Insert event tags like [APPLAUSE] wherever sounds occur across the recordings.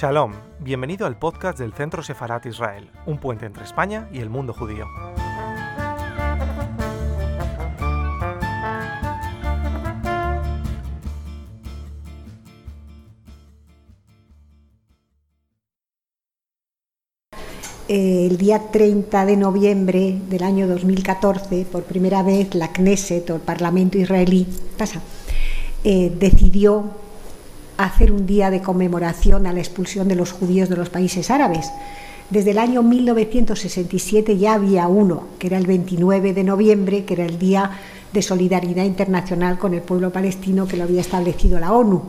Shalom, bienvenido al podcast del Centro Sefarat Israel, un puente entre España y el mundo judío. El día 30 de noviembre del año 2014, por primera vez la Knesset o el Parlamento israelí pasa, eh, decidió hacer un día de conmemoración a la expulsión de los judíos de los países árabes. Desde el año 1967 ya había uno, que era el 29 de noviembre, que era el Día de Solidaridad Internacional con el pueblo palestino que lo había establecido la ONU.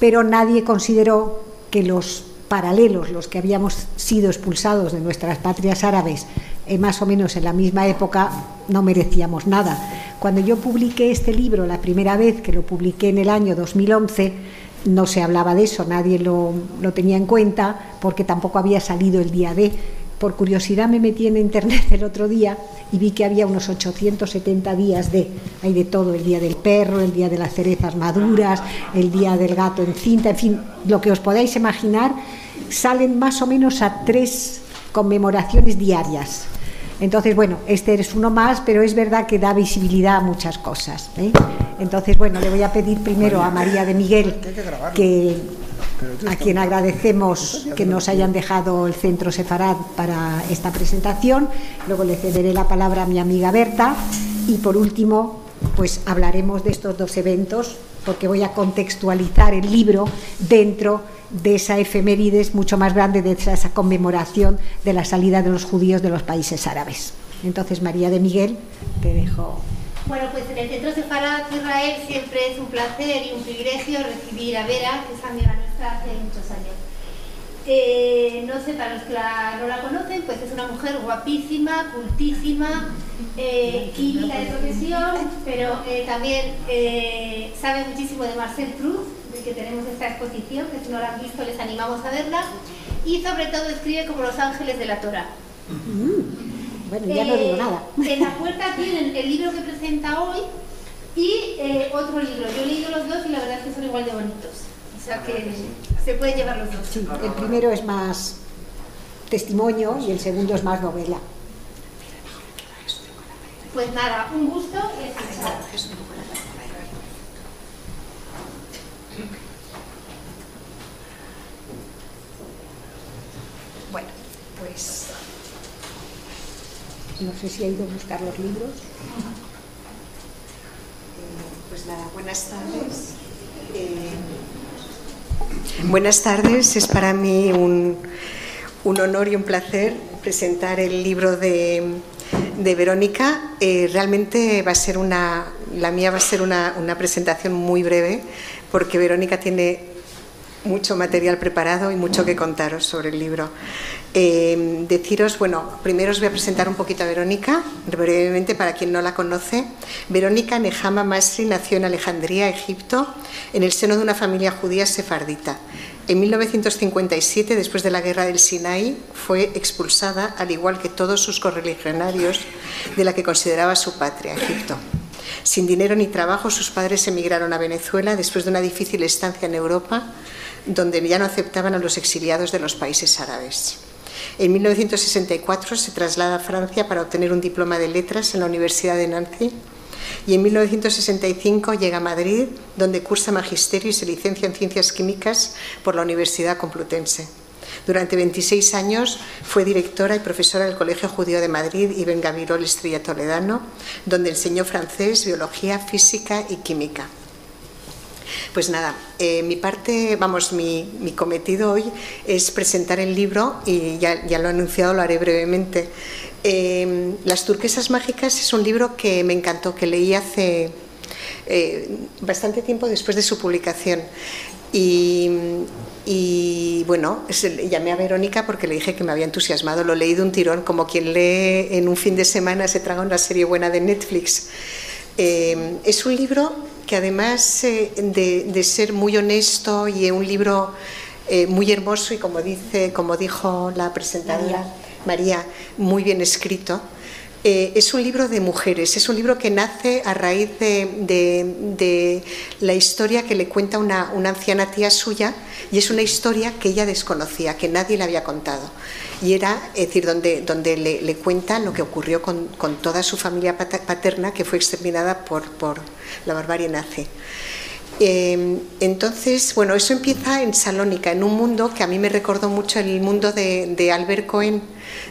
Pero nadie consideró que los paralelos, los que habíamos sido expulsados de nuestras patrias árabes eh, más o menos en la misma época, no merecíamos nada. Cuando yo publiqué este libro la primera vez, que lo publiqué en el año 2011, no se hablaba de eso, nadie lo, lo tenía en cuenta, porque tampoco había salido el día de por curiosidad me metí en internet el otro día y vi que había unos 870 días de, hay de todo, el día del perro, el día de las cerezas maduras, el día del gato en cinta, en fin, lo que os podáis imaginar, salen más o menos a tres conmemoraciones diarias. Entonces, bueno, este es uno más, pero es verdad que da visibilidad a muchas cosas. ¿eh? Entonces, bueno, le voy a pedir primero a María de Miguel que a quien agradecemos que nos hayan dejado el centro Sefarad para esta presentación. Luego le cederé la palabra a mi amiga Berta y por último, pues hablaremos de estos dos eventos porque voy a contextualizar el libro dentro de esa efemérides mucho más grande, de esa conmemoración de la salida de los judíos de los países árabes. Entonces, María de Miguel, te dejo. Bueno, pues en el Centro Sefarad Israel siempre es un placer y un privilegio recibir a Vera, que es amiga nuestra hace muchos años. Eh, no sé, para los que no la conocen, pues es una mujer guapísima, cultísima, eh, química de profesión, pero eh, también eh, sabe muchísimo de Marcel Proust, de que tenemos esta exposición, que si no la han visto les animamos a verla, y sobre todo escribe como los ángeles de la Torah. Mm. Bueno, ya no digo nada. En la puerta tienen el libro que presenta hoy y otro libro. Yo he leído los dos y la verdad es que son igual de bonitos. O sea que se pueden llevar los dos. Sí, el primero es más testimonio y el segundo es más novela. Pues nada, un gusto y escuchar. Bueno, pues no sé si ha ido a buscar los libros. Eh, pues nada, buenas tardes. Eh, buenas tardes, es para mí un, un, honor y un placer presentar el libro de, de Verónica. Eh, realmente va a ser una, la mía va a ser una, una presentación muy breve porque Verónica tiene mucho material preparado y mucho que contaros sobre el libro. Eh, deciros, bueno, primero os voy a presentar un poquito a Verónica, brevemente para quien no la conoce. Verónica Nehama Masri nació en Alejandría, Egipto, en el seno de una familia judía sefardita. En 1957, después de la guerra del Sinai, fue expulsada, al igual que todos sus correligionarios, de la que consideraba su patria, Egipto. Sin dinero ni trabajo, sus padres emigraron a Venezuela después de una difícil estancia en Europa, donde ya no aceptaban a los exiliados de los países árabes. En 1964 se traslada a Francia para obtener un diploma de letras en la Universidad de Nancy y en 1965 llega a Madrid, donde cursa magisterio y se licencia en ciencias químicas por la Universidad Complutense. Durante 26 años fue directora y profesora del Colegio Judío de Madrid y Bengavirol Estrella Toledano, donde enseñó francés, biología, física y química. Pues nada, eh, mi parte, vamos, mi, cometido hoy es presentar el libro y ya, ya lo he anunciado, lo haré brevemente. Eh, Las turquesas mágicas es un libro que me encantó, que leí hace eh, bastante tiempo después de su publicación. Y, y, bueno, llamé a Verónica porque le dije que me había entusiasmado. Lo leí de un tirón, como quien lee en un fin de semana se traga una serie buena de Netflix. Es un libro que además eh, de, de, ser muy honesto y un libro eh, muy hermoso y como, dice, como dijo la presentadora María, muy bien escrito, Eh, es un libro de mujeres, es un libro que nace a raíz de, la historia que le cuenta una, anciana tía suya y es una historia que ella desconocía, que nadie le había contado. Y era, es decir, donde, donde le, cuenta lo que ocurrió con, toda su familia paterna que fue exterminada por la barbarie nazi. Em, entonces, bueno, eso empieza en Salónica, en un mundo que a mí me recordó mucho el mundo de, Albert Cohen,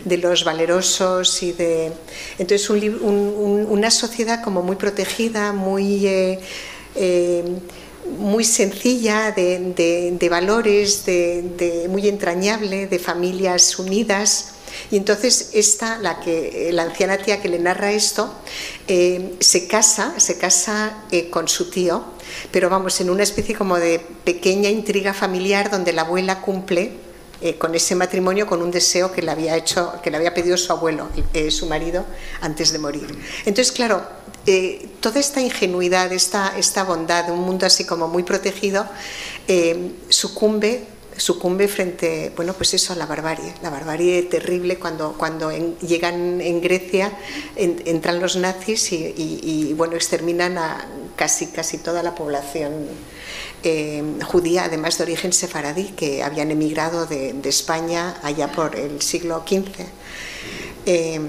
de los valerosos y de... Entonces, una sociedad como muy protegida, muy... Eh, eh, muy sencilla, de, valores, de, muy entrañable, de familias unidas. Y entonces esta, la, que, la anciana tía que le narra esto, eh, se casa, se casa con su tío, pero vamos, en una especie como de pequeña intriga familiar donde la abuela cumple eh, con ese matrimonio con un deseo que le había hecho, que le había pedido su abuelo, eh, su marido, antes de morir. Entonces, claro, eh, toda esta ingenuidad, esta, esta bondad de un mundo así como muy protegido, sucumbe sucumbe frente, bueno, pues eso, a la barbarie, la barbarie terrible cuando, cuando llegan en Grecia, entran los nazis y, bueno, exterminan a casi, casi toda la población eh, judía, además de origen sefaradí, que habían emigrado de, España allá por el siglo XV. Eh,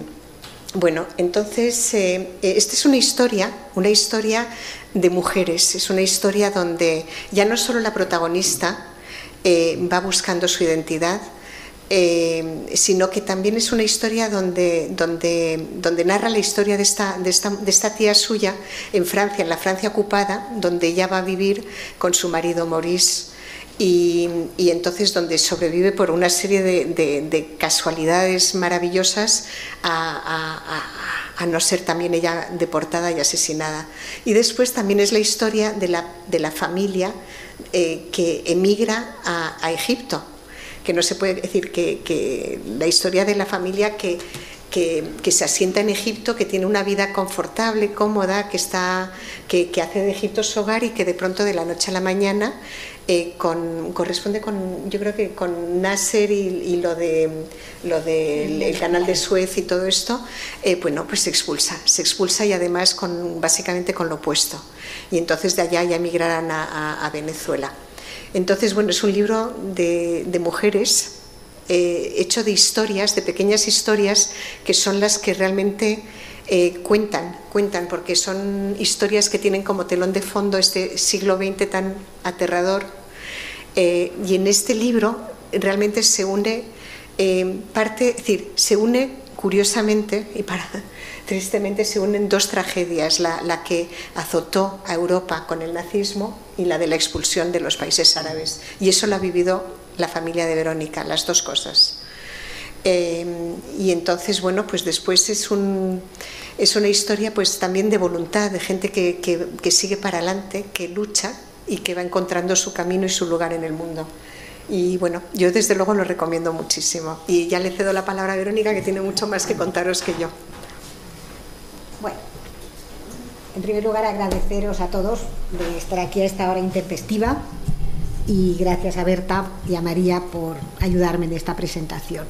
bueno, entonces, eh, esta es una historia, una historia de mujeres, es una historia donde ya no solo la protagonista, eh, va buscando su identidad, eh, sino que también es una historia donde, donde, narra la historia de esta, de, esta, tía suya en Francia, en la Francia ocupada, donde ella va a vivir con su marido Maurice. Y, entonces donde sobrevive por una serie de, casualidades maravillosas a, no ser también ella deportada y asesinada. Y después también es la historia de la, de la familia eh, que emigra a, Egipto, que no se puede decir que, la historia de la familia que, que, se asienta en Egipto, que tiene una vida confortable, cómoda, que, está, que, hace de Egipto su hogar y que de pronto de la noche a la mañana eh, con, corresponde con, yo creo que con Nasser y, lo de lo del canal de Suez y todo esto, eh, bueno, pues se expulsa, se expulsa y además con, básicamente con lo opuesto. Y entonces de allá ya emigrarán a, Venezuela. Entonces, bueno, es un libro de, mujeres eh, hecho de historias, de pequeñas historias, que son las que realmente cuentan, cuentan, porque son historias que tienen como telón de fondo este siglo XX tan aterrador. Eh, y en este libro realmente se une eh, parte, es decir, se une curiosamente y para [LAUGHS] tristemente se unen dos tragedias, la, la, que azotó a Europa con el nazismo y la de la expulsión de los países árabes. Y eso lo ha vivido la familia de Verónica, las dos cosas. Eh, y entonces, bueno, pues después es, un, es una historia pues también de voluntad, de gente que, que, sigue para adelante, que lucha y que va encontrando su camino y su lugar en el mundo. Y bueno, yo desde luego lo recomiendo muchísimo. Y ya le cedo la palabra a Verónica, que tiene mucho más que contaros que yo. Bueno, en primer lugar agradeceros a todos de estar aquí a esta hora intempestiva y gracias a Berta y a María por ayudarme en esta presentación.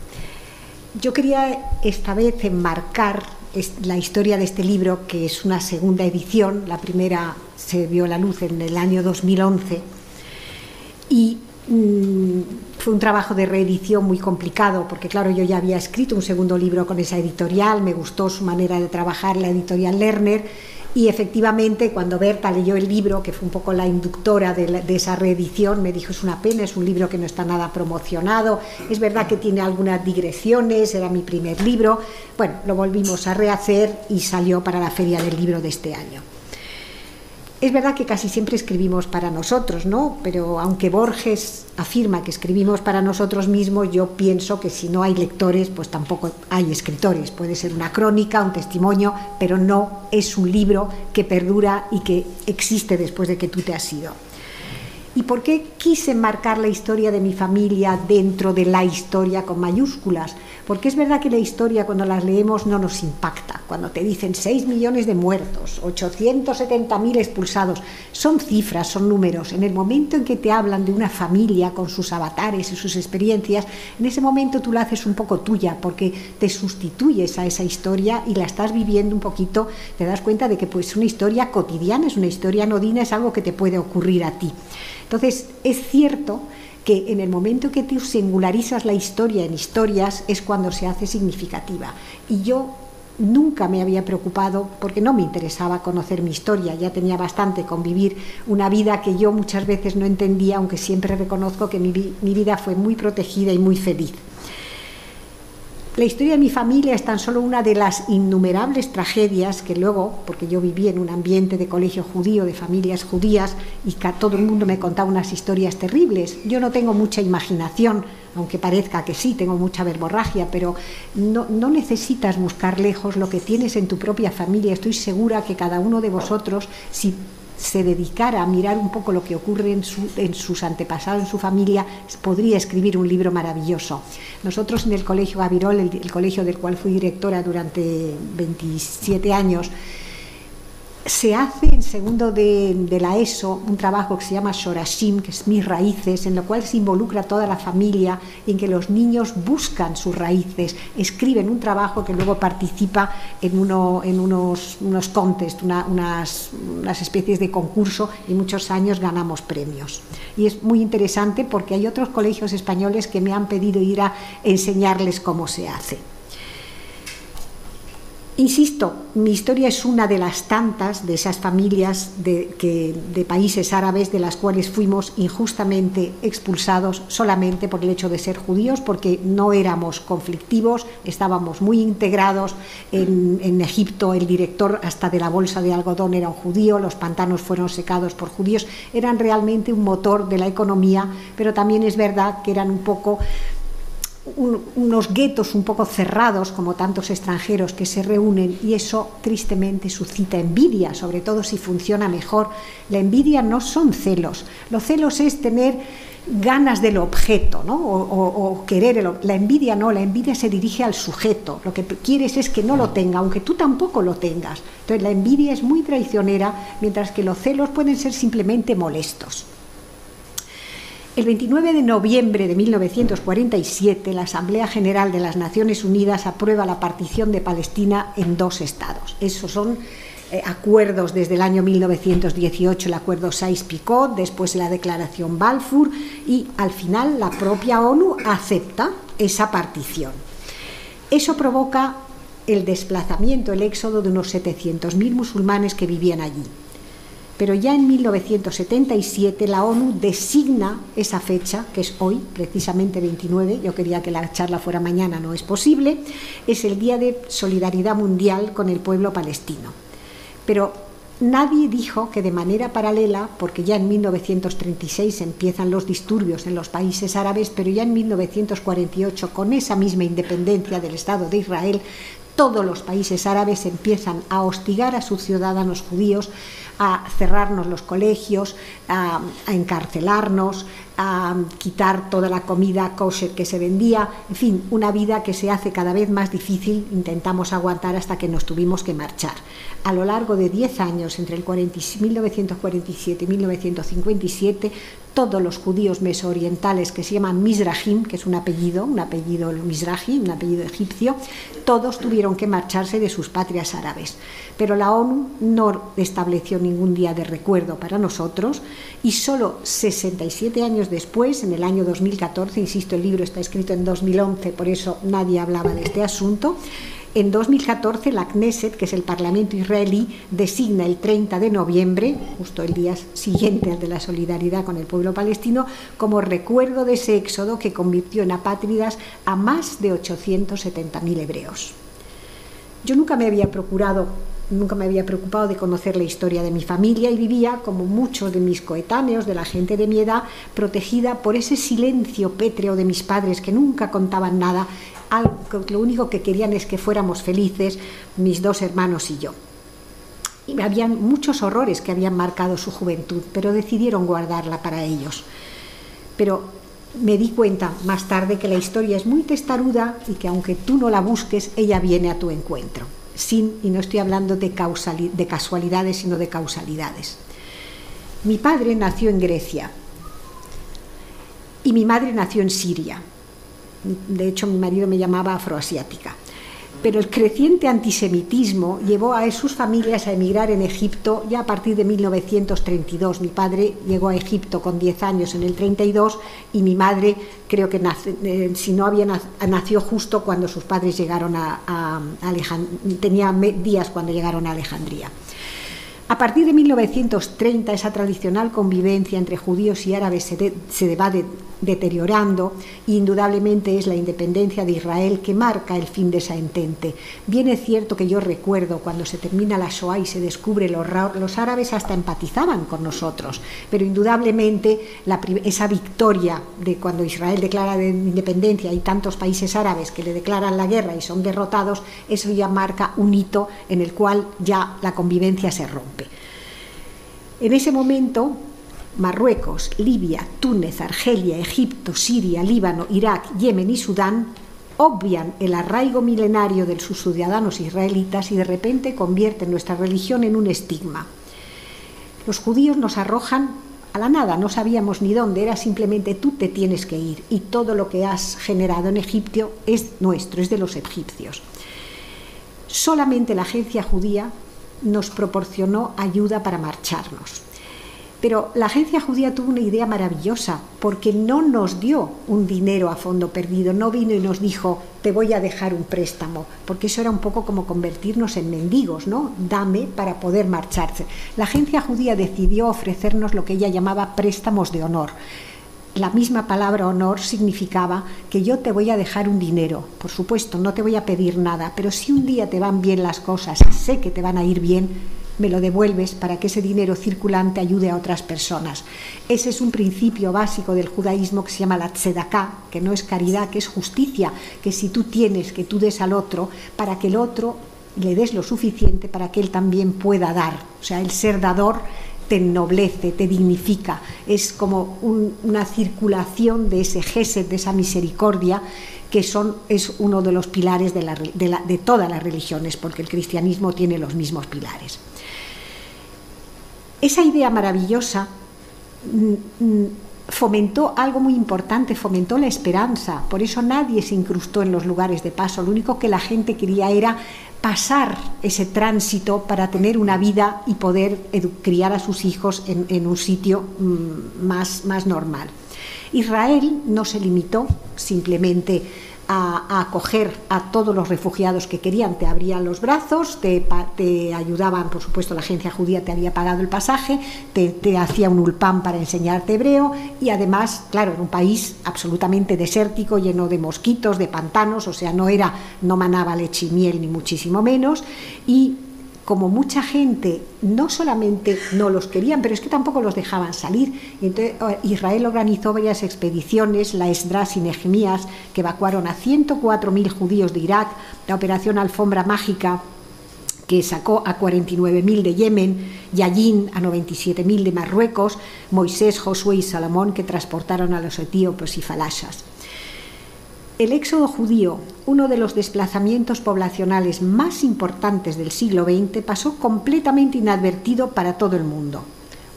Yo quería esta vez enmarcar la historia de este libro, que es una segunda edición, la primera se vio la luz en el año 2011, y mm, fue un trabajo de reedición muy complicado, porque claro, yo ya había escrito un segundo libro con esa editorial, me gustó su manera de trabajar, la editorial Lerner, y efectivamente, cuando Berta leyó el libro, que fue un poco la inductora de, esa reedición, me dijo, es una pena, es un libro que no está nada promocionado, es verdad que tiene algunas digresiones, era mi primer libro. Bueno, lo volvimos a rehacer y salió para la feria del libro de este año. Es verdad que casi siempre escribimos para nosotros, ¿no? Pero aunque Borges afirma que escribimos para nosotros mismos, yo pienso que si no hay lectores, pues tampoco hay escritores. Puede ser una crónica, un testimonio, pero no es un libro que perdura y que existe después de que tú te has ido. ¿Y por qué quise marcar la historia de mi familia dentro de la historia con mayúsculas? Porque es verdad que la historia cuando las leemos no nos impacta. Cuando te dicen 6 millones de muertos, 870.000 expulsados, son cifras, son números. En el momento en que te hablan de una familia con sus avatares y sus experiencias, en ese momento tú la haces un poco tuya porque te sustituyes a esa historia y la estás viviendo un poquito, te das cuenta de que pues una historia cotidiana, es una historia anodina, es algo que te puede ocurrir a ti. Entonces, es cierto que en el momento que tú singularizas la historia en historias es cuando se hace significativa. Y yo nunca me había preocupado porque no me interesaba conocer mi historia, ya tenía bastante con vivir una vida que yo muchas veces no entendía, aunque siempre reconozco que mi, mi vida fue muy protegida y muy feliz. La historia de mi familia es tan solo una de las innumerables tragedias que luego, porque yo viví en un ambiente de colegio judío, de familias judías, y que todo el mundo me contaba unas historias terribles. Yo no tengo mucha imaginación, aunque parezca que sí, tengo mucha verborragia, pero no, no necesitas buscar lejos lo que tienes en tu propia familia. Estoy segura que cada uno de vosotros, si se dedicara a mirar un poco lo que ocurre en, sus antepasados, en su familia, podría escribir un libro maravilloso. Nosotros en el Colegio Gavirol, el colegio del cual fui directora durante 27 años, se hace en segundo de, la ESO un trabajo que se llama Shorashim, que es mis raíces, en lo cual se involucra toda la familia, en que los niños buscan sus raíces, escriben un trabajo que luego participa en, uno, en unos, unos contests, unas, unas especies de concurso y muchos años ganamos premios. Y es muy interesante porque hay otros colegios españoles que me han pedido ir a enseñarles cómo se hace. Insisto, mi historia es una de las tantas de esas familias de, países árabes de las cuales fuimos injustamente expulsados solamente por el hecho de ser judíos, porque no éramos conflictivos, estábamos muy integrados. En, en Egipto el director hasta de la bolsa de algodón era un judío, los pantanos fueron secados por judíos, eran realmente un motor de la economía, pero también es verdad que eran un poco unos guetos un poco cerrados, como tantos extranjeros que se reúnen, y eso tristemente suscita envidia, sobre todo si funciona mejor. La envidia no son celos, los celos es tener ganas del objeto, ¿no? o, querer la envidia no, la envidia se dirige al sujeto, lo que quieres es que no lo tenga, aunque tú tampoco lo tengas. Entonces la envidia es muy traicionera, mientras que los celos pueden ser simplemente molestos. El 29 de noviembre de 1947, la Asamblea General de las Naciones Unidas aprueba la partición de Palestina en dos estados. Esos son eh, acuerdos desde el año 1918, el acuerdo Sykes-Picot, después la declaración Balfour y al final la propia ONU acepta esa partición. Eso provoca el desplazamiento, el éxodo de unos 700.000 musulmanes que vivían allí pero ya en 1977 la ONU designa esa fecha, que es hoy, precisamente 29, yo quería que la charla fuera mañana, no es posible, es el Día de Solidaridad Mundial con el pueblo palestino. Pero nadie dijo que de manera paralela, porque ya en 1936 empiezan los disturbios en los países árabes, pero ya en 1948, con esa misma independencia del Estado de Israel, todos los países árabes empiezan a hostigar a sus ciudadanos judíos, a cerrarnos los colegios, a, encarcelarnos, a quitar toda la comida kosher que se vendía, en fin, una vida que se hace cada vez más difícil, intentamos aguantar hasta que nos tuvimos que marchar. A lo largo de 10 años, entre el 1947 y 1957, todos los judíos mesoorientales que se llaman Mizrahim, que es un apellido, un apellido Mizrahi, un apellido egipcio, todos tuvieron que marcharse de sus patrias árabes. Pero la ONU no estableció ningún día de recuerdo para nosotros y solo 67 años después, en el año 2014, insisto, el libro está escrito en 2011, por eso nadie hablaba de este asunto, en 2014 la Knesset, que es el Parlamento israelí, designa el 30 de noviembre, justo el día siguiente al de la solidaridad con el pueblo palestino, como recuerdo de ese éxodo que convirtió en apátridas a más de 870.000 hebreos. Yo nunca me había procurado nunca me había preocupado de conocer la historia de mi familia y vivía, como muchos de mis coetáneos, de la gente de mi edad, protegida por ese silencio pétreo de mis padres que nunca contaban nada lo único que querían es que fuéramos felices, mis dos hermanos y yo. y habían muchos horrores que habían marcado su juventud, pero decidieron guardarla para ellos. Pero me di cuenta más tarde que la historia es muy testaruda y que aunque tú no la busques, ella viene a tu encuentro. Sin, y no estoy hablando de, de casualidades, sino de causalidades. Mi padre nació en Grecia y mi madre nació en Siria. De hecho, mi marido me llamaba afroasiática pero el creciente antisemitismo llevó a sus familias a emigrar en Egipto ya a partir de 1932. Mi padre llegó a Egipto con 10 años en el 32 y mi madre creo que eh, si no había nació justo cuando sus padres llegaron a, a Alejandría, tenía días cuando llegaron a Alejandría. A partir de 1930 esa tradicional convivencia entre judíos y árabes se, se va deteriorando indudablemente es la independencia de Israel que marca el fin de esa entente. Bien es cierto que yo recuerdo cuando se termina la Shoah y se descubre los, los árabes hasta empatizaban con nosotros, pero indudablemente esa victoria de cuando Israel declara de independencia y tantos países árabes que le declaran la guerra y son derrotados, eso ya marca un hito en el cual ya la convivencia se rompe. En ese momento Marruecos, Libia, Túnez, Argelia, Egipto, Siria, Líbano, Irak, Yemen y Sudán obvian el arraigo milenario de sus ciudadanos israelitas y de repente convierten nuestra religión en un estigma. Los judíos nos arrojan a la nada, no sabíamos ni dónde, era simplemente tú te tienes que ir y todo lo que has generado en Egipto es nuestro, es de los egipcios. Solamente la agencia judía nos proporcionó ayuda para marcharnos. Pero la agencia judía tuvo una idea maravillosa, porque no nos dio un dinero a fondo perdido, no vino y nos dijo, te voy a dejar un préstamo, porque eso era un poco como convertirnos en mendigos, ¿no? Dame para poder marcharse. La agencia judía decidió ofrecernos lo que ella llamaba préstamos de honor. La misma palabra honor significaba que yo te voy a dejar un dinero. Por supuesto, no te voy a pedir nada, pero si un día te van bien las cosas, sé que te van a ir bien, me lo devuelves para que ese dinero circulante ayude a otras personas. Ese es un principio básico del judaísmo que se llama la tzedaká, que no es caridad, que es justicia, que si tú tienes, que tú des al otro, para que el otro le des lo suficiente para que él también pueda dar. O sea, el ser dador te ennoblece, te dignifica, es como una circulación de ese gesed, de esa misericordia, que son, es uno de los pilares de, de todas las religiones, porque el cristianismo tiene los mismos pilares. Esa idea maravillosa mm, mm, fomentó algo muy importante, fomentó la esperanza. Por eso nadie se incrustó en los lugares de paso. Lo único que la gente quería era pasar ese tránsito para tener una vida y poder criar a sus hijos en, un sitio mm, más, más normal. Israel no se limitó simplemente a, acoger a todos los refugiados que querían. Te abrían los brazos, te, ayudaban, por supuesto, la agencia judía te había pagado el pasaje, te, hacía un ulpán para enseñarte hebreo y además, claro, en un país absolutamente desértico, lleno de mosquitos, de pantanos, o sea, no era, no manaba leche y miel ni muchísimo menos y como mucha gente no solamente no los querían, pero es que tampoco los dejaban salir. entonces oh, Israel organizó varias expediciones, la Esdras y Nehemías, que evacuaron a 104.000 judíos de Irak, la operación Alfombra Mágica, que sacó a 49.000 de Yemen, Yayin a 97.000 de Marruecos, Moisés, Josué y Salomón, que transportaron a los etíopes y falashas. El éxodo judío, uno de los desplazamientos poblacionales más importantes del siglo XX, pasó completamente inadvertido para todo el mundo.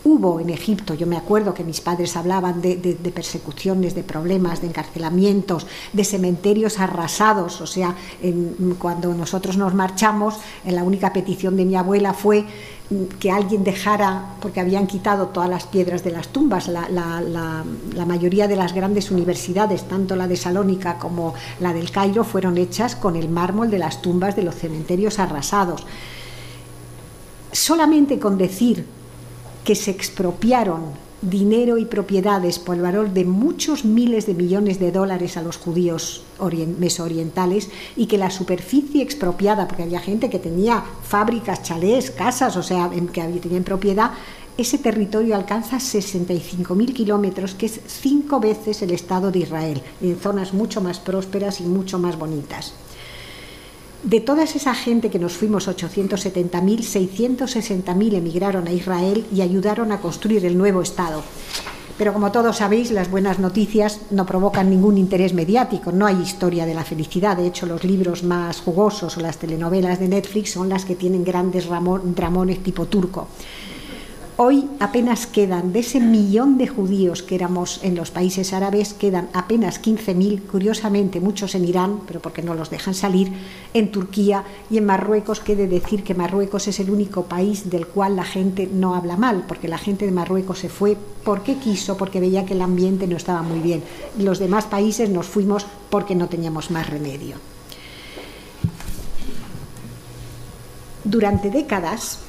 Hubo en Egipto, yo me acuerdo que mis padres hablaban de, persecuciones, de problemas, de encarcelamientos, de cementerios arrasados. O sea, cuando nosotros nos marchamos, la única petición de mi abuela fue que alguien dejara, porque habían quitado todas las piedras de las tumbas, la, la, mayoría de las grandes universidades, tanto la de Salónica como la del Cairo, fueron hechas con el mármol de las tumbas de los cementerios arrasados. Solamente con decir que se expropiaron dinero y propiedades por el valor de muchos miles de millones de dólares a los judíos mesoorientales y que la superficie expropiada, porque había gente que tenía fábricas, chalés, casas, o sea, que tenían propiedad, ese territorio alcanza 65.000 kilómetros, que es cinco veces el Estado de Israel, en zonas mucho más prósperas y mucho más bonitas. De toda esa gente que nos fuimos 870.000, 660.000 emigraron a Israel y ayudaron a construir el nuevo Estado. Pero como todos sabéis, las buenas noticias no provocan ningún interés mediático, no hay historia de la felicidad. De hecho, los libros más jugosos o las telenovelas de Netflix son las que tienen grandes dramones tipo turco. Hoy apenas quedan, de ese millón de judíos que éramos en los países árabes, quedan apenas 15.000, curiosamente muchos en Irán, pero porque no los dejan salir, en Turquía y en Marruecos. Quiere decir que Marruecos es el único país del cual la gente no habla mal, porque la gente de Marruecos se fue porque quiso, porque veía que el ambiente no estaba muy bien. Los demás países nos fuimos porque no teníamos más remedio. Durante décadas,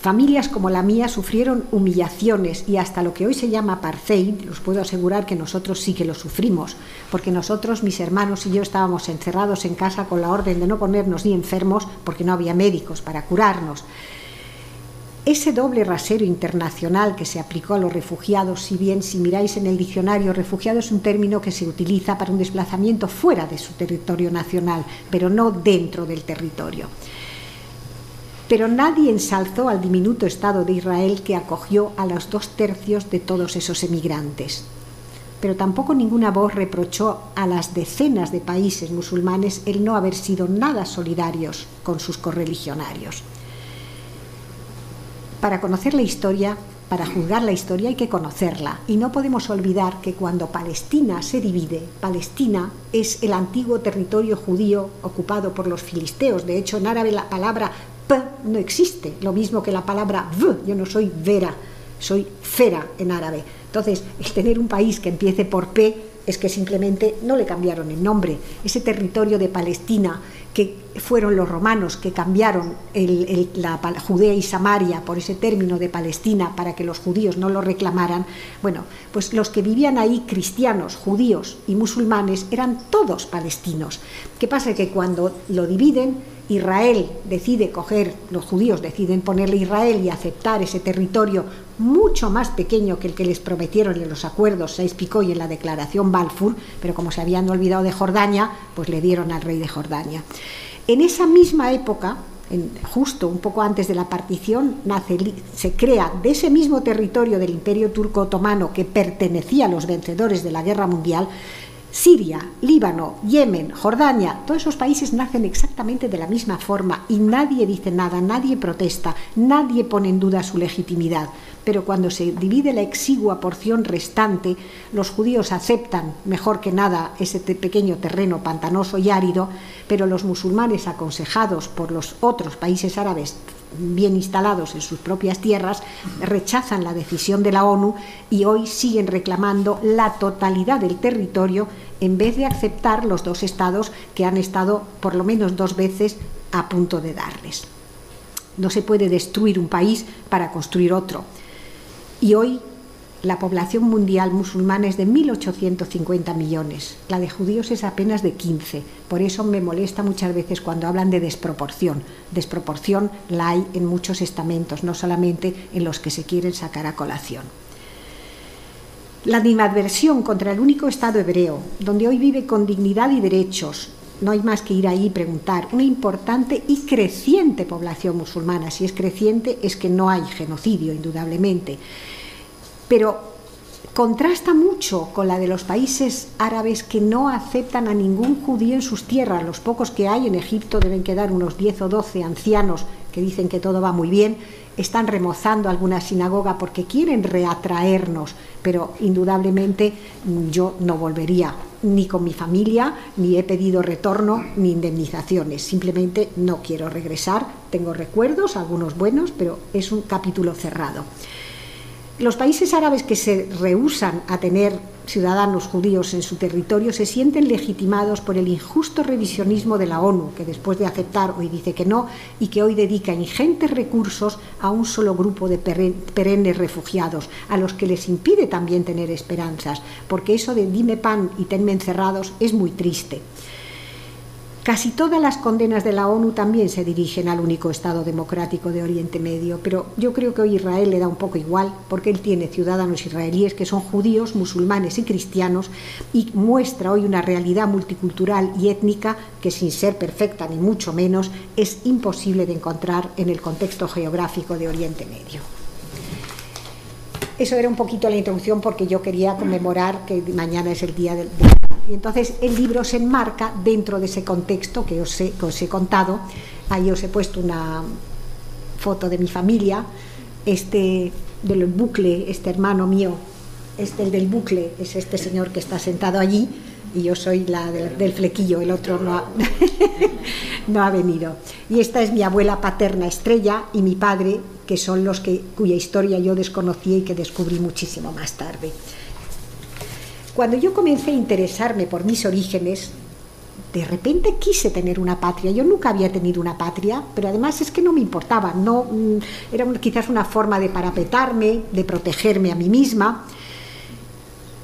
Familias como la mía sufrieron humillaciones y hasta lo que hoy se llama apartheid, os puedo asegurar que nosotros sí que lo sufrimos, porque nosotros, mis hermanos y yo, estábamos encerrados en casa con la orden de no ponernos ni enfermos porque no había médicos para curarnos. Ese doble rasero internacional que se aplicó a los refugiados, si bien si miráis en el diccionario, refugiado es un término que se utiliza para un desplazamiento fuera de su territorio nacional, pero no dentro del territorio pero nadie ensalzó al diminuto Estado de Israel que acogió a los dos tercios de todos esos emigrantes. Pero tampoco ninguna voz reprochó a las decenas de países musulmanes el no haber sido nada solidarios con sus correligionarios. Para conocer la historia, para juzgar la historia hay que conocerla y no podemos olvidar que cuando Palestina se divide, Palestina es el antiguo territorio judío ocupado por los filisteos. De hecho, en árabe la palabra no existe, lo mismo que la palabra v, yo no soy vera, soy fera en árabe. Entonces, el tener un país que empiece por P es que simplemente no le cambiaron el nombre. Ese territorio de Palestina, que fueron los romanos que cambiaron la Judea y Samaria por ese término de Palestina para que los judíos no lo reclamaran, bueno, pues los que vivían ahí, cristianos, judíos y musulmanes, eran todos palestinos. ¿Qué pasa? Que cuando lo dividen, Israel decide coger, los judíos deciden ponerle Israel y aceptar ese territorio mucho más pequeño que el que les prometieron en los acuerdos seis Picó y en la declaración Balfour, pero como se habían olvidado de Jordania, pues le dieron al rey de Jordania. En esa misma época, justo un poco antes de la partición, se crea de ese mismo territorio del Imperio Turco Otomano que pertenecía a los vencedores de la Guerra Mundial, Siria, Líbano, Yemen, Jordania, todos esos países nacen exactamente de la misma forma y nadie dice nada, nadie protesta, nadie pone en duda su legitimidad. Pero cuando se divide la exigua porción restante, los judíos aceptan mejor que nada ese pequeño terreno pantanoso y árido, pero los musulmanes aconsejados por los otros países árabes bien instalados en sus propias tierras, rechazan la decisión de la ONU y hoy siguen reclamando la totalidad del territorio en vez de aceptar los dos estados que han estado por lo menos dos veces a punto de darles. No se puede destruir un país para construir otro. Y hoy la población mundial musulmana es de 1.850 millones, la de judíos es apenas de 15. Por eso me molesta muchas veces cuando hablan de desproporción. Desproporción la hay en muchos estamentos, no solamente en los que se quieren sacar a colación. La animadversión contra el único Estado hebreo, donde hoy vive con dignidad y derechos, no hay más que ir ahí y preguntar, una importante y creciente población musulmana. Si es creciente es que no hay genocidio, indudablemente pero contrasta mucho con la de los países árabes que no aceptan a ningún judío en sus tierras. Los pocos que hay en Egipto deben quedar unos 10 o 12 ancianos que dicen que todo va muy bien, están remozando alguna sinagoga porque quieren reatraernos, pero indudablemente yo no volvería ni con mi familia, ni he pedido retorno ni indemnizaciones, simplemente no quiero regresar, tengo recuerdos, algunos buenos, pero es un capítulo cerrado. Los países árabes que se rehusan a tener ciudadanos judíos en su territorio se sienten legitimados por el injusto revisionismo de la ONU, que después de aceptar hoy dice que no y que hoy dedica ingentes recursos a un solo grupo de perennes refugiados, a los que les impide también tener esperanzas, porque eso de dime pan y tenme encerrados es muy triste. Casi todas las condenas de la ONU también se dirigen al único Estado democrático de Oriente Medio, pero yo creo que hoy Israel le da un poco igual, porque él tiene ciudadanos israelíes que son judíos, musulmanes y cristianos, y muestra hoy una realidad multicultural y étnica que sin ser perfecta ni mucho menos es imposible de encontrar en el contexto geográfico de Oriente Medio. Eso era un poquito la introducción porque yo quería conmemorar que mañana es el día del... Y entonces el libro se enmarca dentro de ese contexto que os he, que os he contado. Ahí os he puesto una foto de mi familia, este del bucle, este hermano mío, este el del bucle, es este señor que está sentado allí y yo soy la del, flequillo, el otro no ha, [LAUGHS] no ha venido. Y esta es mi abuela paterna Estrella y mi padre, que son los que, cuya historia yo desconocí y que descubrí muchísimo más tarde. Cuando yo comencé a interesarme por mis orígenes, de repente quise tener una patria. Yo nunca había tenido una patria, pero además es que no me importaba. No, mm, era quizás una forma de parapetarme, de protegerme a mí misma.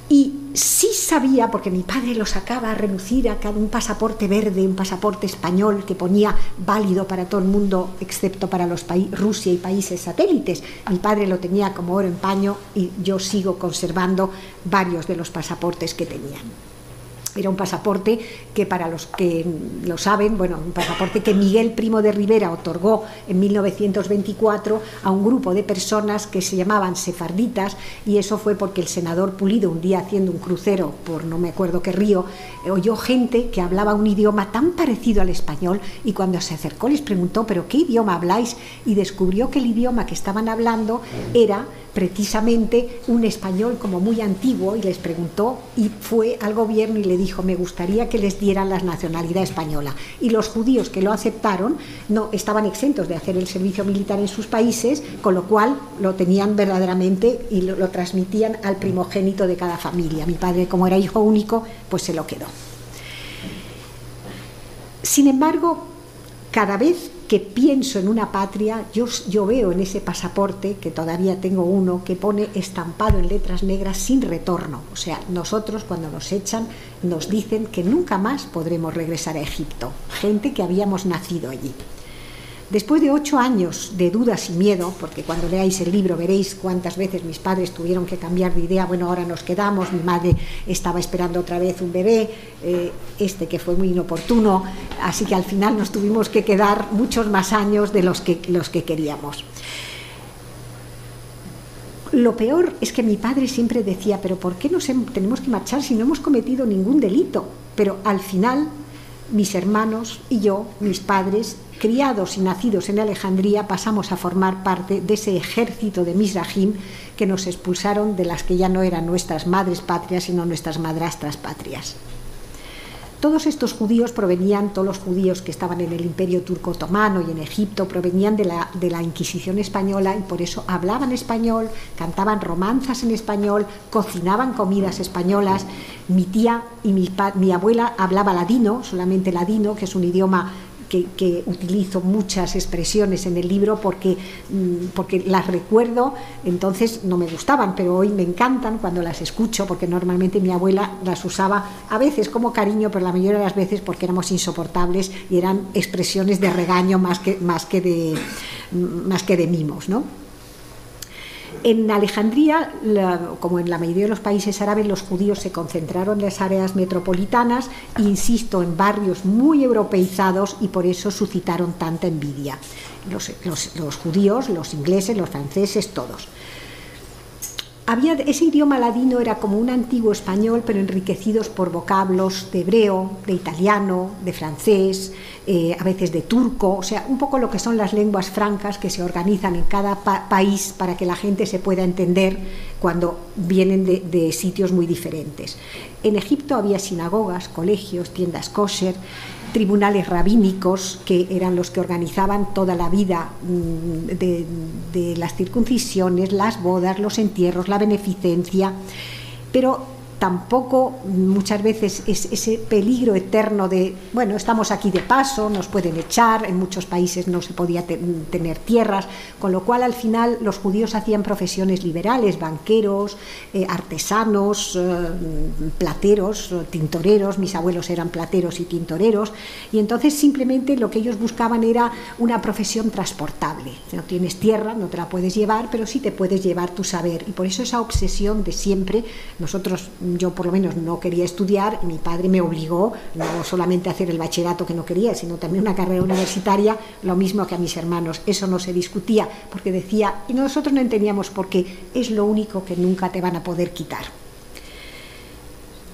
Y sí sabía, porque mi padre lo sacaba a relucir a cada un pasaporte verde, un pasaporte español que ponía válido para todo el mundo, excepto para los Rusia y países satélites. Mi padre lo tenía como oro en paño y yo sigo conservando varios de los pasaportes que tenían. Era un pasaporte que para los que lo saben, bueno, un pasaporte que Miguel Primo de Rivera otorgó en 1924 a un grupo de personas que se llamaban sefarditas y eso fue porque el senador Pulido un día haciendo un crucero por no me acuerdo qué río oyó gente que hablaba un idioma tan parecido al español y cuando se acercó les preguntó, ¿pero qué idioma habláis? y descubrió que el idioma que estaban hablando era precisamente un español como muy antiguo y les preguntó y fue al gobierno y le dijo me gustaría que les dieran la nacionalidad española. Y los judíos que lo aceptaron no estaban exentos de hacer el servicio militar en sus países con lo cual lo tenían verdaderamente y lo, lo transmitían al primogénito de cada familia. Mi padre como era hijo único pues se lo quedó. Sin embargo cada vez que pienso en una patria, yo, yo, veo en ese pasaporte, que todavía tengo uno, que pone estampado en letras negras sin retorno. O sea, nosotros cuando nos echan nos dicen que nunca más podremos regresar a Egipto, gente que habíamos nacido allí. Después de ocho años de dudas y miedo, porque cuando leáis el libro veréis cuántas veces mis padres tuvieron que cambiar de idea, bueno, ahora nos quedamos, mi madre estaba esperando otra vez un bebé, eh, este que fue muy inoportuno, así que al final nos tuvimos que quedar muchos más años de los que, los que queríamos. Lo peor es que mi padre siempre decía, pero ¿por qué nos tenemos que marchar si no hemos cometido ningún delito? Pero al final mis hermanos y yo, mis padres, criados y nacidos en Alejandría, pasamos a formar parte de ese ejército de Misrahim que nos expulsaron de las que ya no eran nuestras madres patrias, sino nuestras madrastras patrias. Todos estos judíos provenían, todos los judíos que estaban en el imperio turco otomano y en Egipto, provenían de la, de la Inquisición española y por eso hablaban español, cantaban romanzas en español, cocinaban comidas españolas. Mi tía y mi, mi abuela hablaba ladino, solamente ladino, que es un idioma que, utilizo muchas expresiones en el libro porque, mm, porque las recuerdo, entonces no me gustaban, pero hoy me encantan cuando las escucho, porque normalmente mi abuela las usaba a veces como cariño, pero la mayoría de las veces porque éramos insoportables y eran expresiones de regaño más que, más que, de, más que de mimos, ¿no? En Alejandría, como en la mayoría de los países árabes, los judíos se concentraron en las áreas metropolitanas, insisto, en barrios muy europeizados y por eso suscitaron tanta envidia. los judíos, los ingleses, los franceses, todos ese idioma ladino era como un antiguo español, pero enriquecidos por vocablos de hebreo, de italiano, de francés, eh, a veces de turco, o sea, un poco lo que son las lenguas francas que se organizan en cada país para que la gente se pueda entender cuando vienen de, sitios muy diferentes. En Egipto había sinagogas, colegios, tiendas kosher, tribunales rabínicos que eran los que organizaban toda la vida mm, de, las circuncisiones, las bodas, los entierros, la beneficencia, pero tampoco muchas veces es ese peligro eterno de, bueno, estamos aquí de paso, nos pueden echar, en muchos países no se podía tener tierras, con lo cual al final los judíos hacían profesiones liberales, banqueros, eh, artesanos, eh, plateros, tintoreros, mis abuelos eran plateros y tintoreros, y entonces simplemente lo que ellos buscaban era una profesión transportable. No tienes tierra, no te la puedes llevar, pero sí te puedes llevar tu saber, y por eso esa obsesión de siempre, nosotros yo por lo menos no quería estudiar, mi padre me obligó no solamente a hacer el bachillerato que no quería, sino también una carrera universitaria, lo mismo que a mis hermanos. Eso no se discutía, porque decía, y nosotros no entendíamos por qué, es lo único que nunca te van a poder quitar.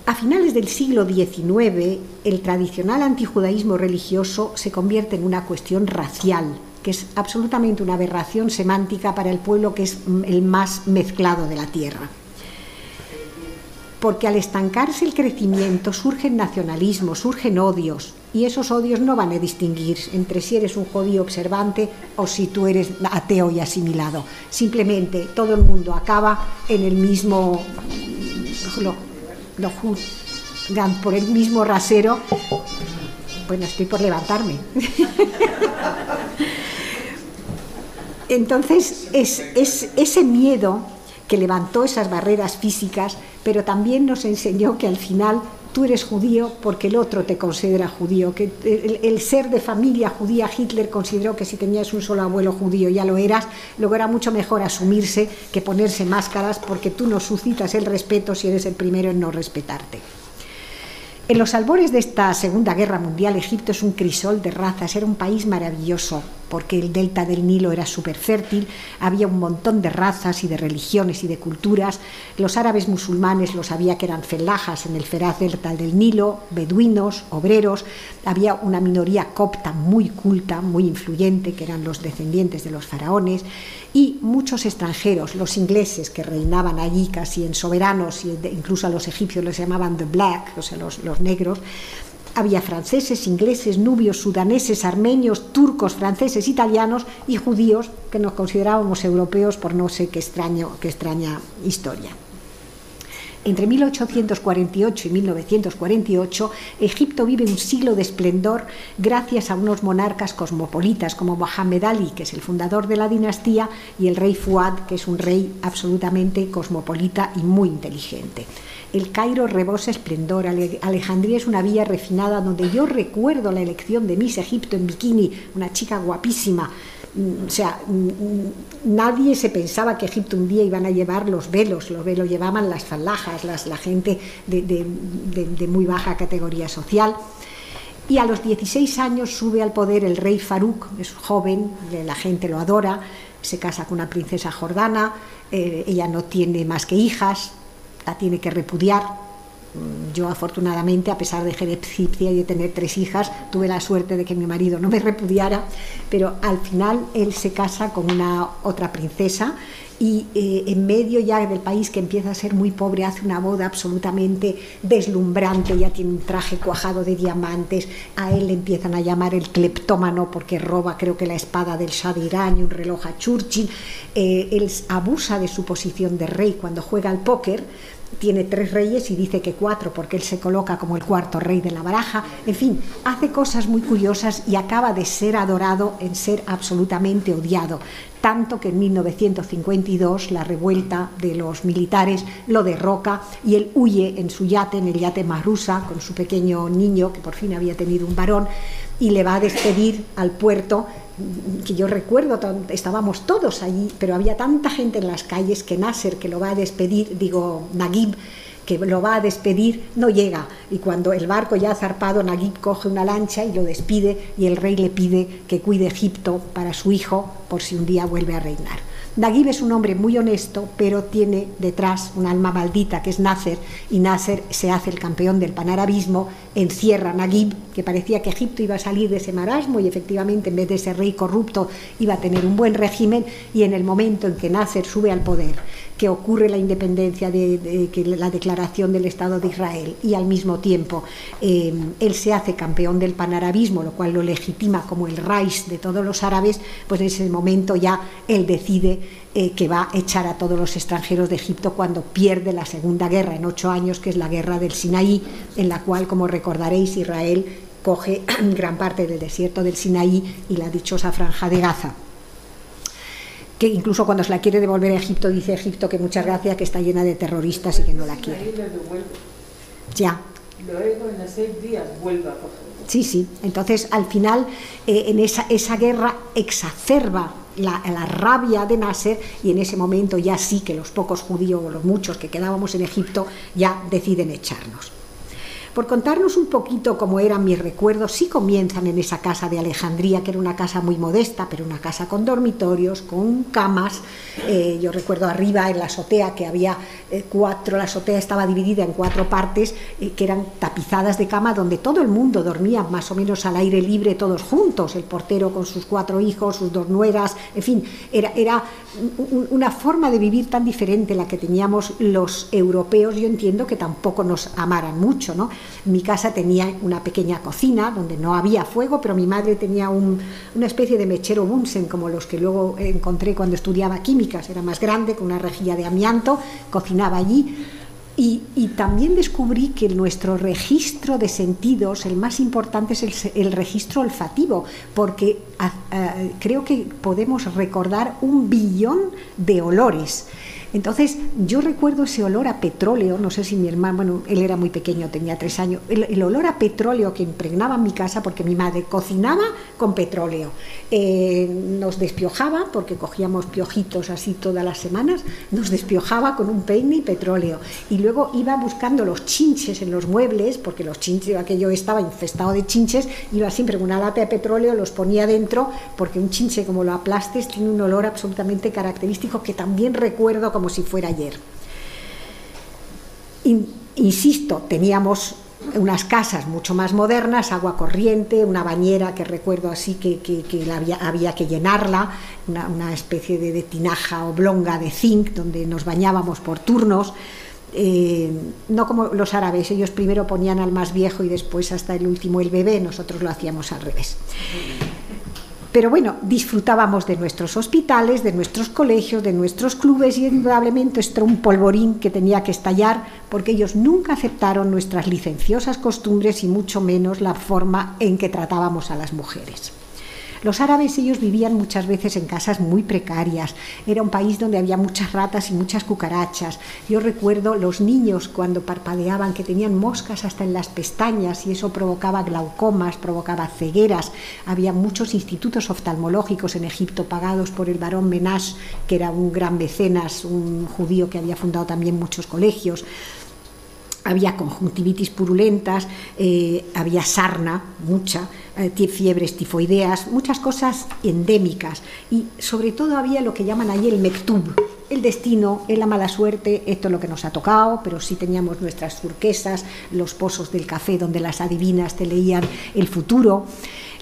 A finales del siglo XIX, el tradicional antijudaísmo religioso se convierte en una cuestión racial, que es absolutamente una aberración semántica para el pueblo que es el más mezclado de la tierra porque al estancarse el crecimiento surgen nacionalismos, surgen odios, y esos odios no van a distinguir entre si eres un judío observante o si tú eres ateo y asimilado. Simplemente todo el mundo acaba en el mismo, lo, por el mismo rasero. Bueno, estoy por levantarme. [LAUGHS] Entonces, es, es ese miedo que levantó esas barreras físicas, pero también nos enseñó que al final tú eres judío porque el otro te considera judío, que el, ser de familia judía, Hitler consideró que si tenías un solo abuelo judío ya lo eras, luego era mucho mejor asumirse que ponerse máscaras porque tú no suscitas el respeto si eres el primero en no respetarte. En los albores de esta Segunda Guerra Mundial, Egipto es un crisol de razas, era un país maravilloso, porque el delta del Nilo era súper fértil, había un montón de razas y de religiones y de culturas. Los árabes musulmanes lo sabía que eran felajas en el feraz delta del Nilo, beduinos, obreros. Había una minoría copta muy culta, muy influyente, que eran los descendientes de los faraones, y muchos extranjeros, los ingleses que reinaban allí casi en soberanos, y incluso a los egipcios les llamaban the black, o sea, los, los negros había franceses, ingleses, nubios, sudaneses, armenios, turcos, franceses, italianos y judíos que nos considerábamos europeos por no sé qué, extraña historia. Entre 1848 y 1948, Egipto vive un siglo de esplendor gracias a unos monarcas cosmopolitas como Mohammed Ali, que es el fundador de la dinastía, y el rey Fuad, que es un rey absolutamente cosmopolita y muy inteligente. El Cairo rebosa esplendor. Alejandría es una villa refinada donde yo recuerdo la elección de Miss Egipto en bikini, una chica guapísima. Mm, o sea, mm, mm, nadie se pensaba que Egipto un día iban a llevar los velos, los velos llevaban las falajas, la gente de, muy baja categoría social. Y a los 16 años sube al poder el rey Farouk, es joven, la gente lo adora, se casa con una princesa jordana, eh, ella no tiene más que hijas, la tiene que repudiar. Mm, yo afortunadamente, a pesar de ser egipcia y de tener tres hijas, tuve la suerte de que mi marido no me repudiara, pero al final él se casa con una otra princesa y eh, en medio ya del país que empieza a ser muy pobre hace una boda absolutamente deslumbrante, ya tiene un traje cuajado de diamantes, a él le empiezan a llamar el cleptómano porque roba creo que la espada del Shah de Irán y un reloj a Churchill, eh, él abusa de su posición de rey cuando juega al póker, tiene tres reyes y dice que cuatro porque él se coloca como el cuarto rey de la baraja. En fin, hace cosas muy curiosas y acaba de ser adorado en ser absolutamente odiado. Tanto que en 1952 la revuelta de los militares lo derroca y él huye en su yate, en el yate Marusa, con su pequeño niño que por fin había tenido un varón y le va a despedir al puerto que yo recuerdo, estábamos todos allí, pero había tanta gente en las calles que Nasser, que lo va a despedir, digo, Naguib, que lo va a despedir, no llega. Y cuando el barco ya ha zarpado, Naguib coge una lancha y lo despide y el rey le pide que cuide Egipto para su hijo por si un día vuelve a reinar. Naguib es un hombre muy honesto, pero tiene detrás un alma maldita que es Nasser, y Nasser se hace el campeón del panarabismo, encierra a Naguib, que parecía que Egipto iba a salir de ese marasmo y efectivamente en vez de ese rey corrupto iba a tener un buen régimen, y en el momento en que Nasser sube al poder, que ocurre la independencia de, la declaración del Estado de Israel y al mismo tiempo eh, él se hace campeón del panarabismo, lo cual lo legitima como el Reich de todos los árabes, pues en ese momento ya él decide eh, que va a echar a todos los extranjeros de Egipto cuando pierde la segunda guerra en ocho años, que es la guerra del Sinaí, en la cual, como recordaréis, Israel coge [CLEARS THROAT] gran parte del desierto del Sinaí y la dichosa franja de Gaza que incluso cuando se la quiere devolver a Egipto dice Egipto que muchas gracias, que está llena de terroristas y que no la quiere. Ya. Luego en seis días vuelve a coger. Sí, sí. Entonces, al final, eh, en esa, esa guerra exacerba la, la, rabia de Nasser y en ese momento ya sí que los pocos judíos, o los muchos que quedábamos en Egipto, ya deciden echarnos. Por contarnos un poquito cómo eran mis recuerdos, sí comienzan en esa casa de Alejandría, que era una casa muy modesta, pero una casa con dormitorios, con camas. Eh, yo recuerdo arriba en la azotea que había eh, cuatro, la azotea estaba dividida en cuatro partes eh, que eran tapizadas de cama donde todo el mundo dormía más o menos al aire libre, todos juntos, el portero con sus cuatro hijos, sus dos nueras, en fin, era, era una forma de vivir tan diferente la que teníamos los europeos, yo entiendo que tampoco nos amaran mucho, ¿no? Mi casa tenía una pequeña cocina donde no había fuego, pero mi madre tenía una especie de mechero Bunsen, como los que luego encontré cuando estudiaba químicas, era más grande, con una rejilla de amianto, cocinaba allí. Y, también descubrí que nuestro registro de sentidos, el más importante es el, registro olfativo, porque creo que podemos recordar un billón de olores. Entonces yo recuerdo ese olor a petróleo, no sé si mi hermano, bueno, él era muy pequeño, tenía tres años, el, olor a petróleo que impregnaba mi casa porque mi madre cocinaba con petróleo, eh, nos despiojaba porque cogíamos piojitos así todas las semanas, nos despiojaba con un peine y petróleo. Y luego iba buscando los chinches en los muebles porque los chinches, aquello estaba infestado de chinches, iba siempre con una lata de petróleo, los ponía dentro porque un chinche como lo aplastes tiene un olor absolutamente característico que también recuerdo como si fuera ayer. Insisto, teníamos unas casas mucho más modernas, agua corriente, una bañera que recuerdo así que, había, que llenarla, una, especie de, tinaja oblonga de zinc donde nos bañábamos por turnos. Eh, no como los árabes, ellos primero ponían al más viejo y después hasta el último el bebé, nosotros lo hacíamos al revés. Pero bueno, disfrutábamos de nuestros hospitales, de nuestros colegios, de nuestros clubes y indudablemente esto era un polvorín que tenía que estallar porque ellos nunca aceptaron nuestras licenciosas costumbres y mucho menos la forma en que tratábamos a las mujeres. Los árabes ellos vivían muchas veces en casas muy precarias. Era un país donde había muchas ratas y muchas cucarachas. Yo recuerdo los niños cuando parpadeaban que tenían moscas hasta en las pestañas y eso provocaba glaucomas, provocaba cegueras. Había muchos institutos oftalmológicos en Egipto pagados por el barón Menash, que era un gran mecenas, un judío que había fundado también muchos colegios había conjuntivitis purulentas, eh, había sarna, mucha, eh, fiebres tifoideas, muchas cosas endémicas. Y sobre todo había lo que llaman ahí el mektub, el destino, la mala suerte, esto es lo que nos ha tocado, pero sí teníamos nuestras turquesas, los pozos del café donde las adivinas te leían el futuro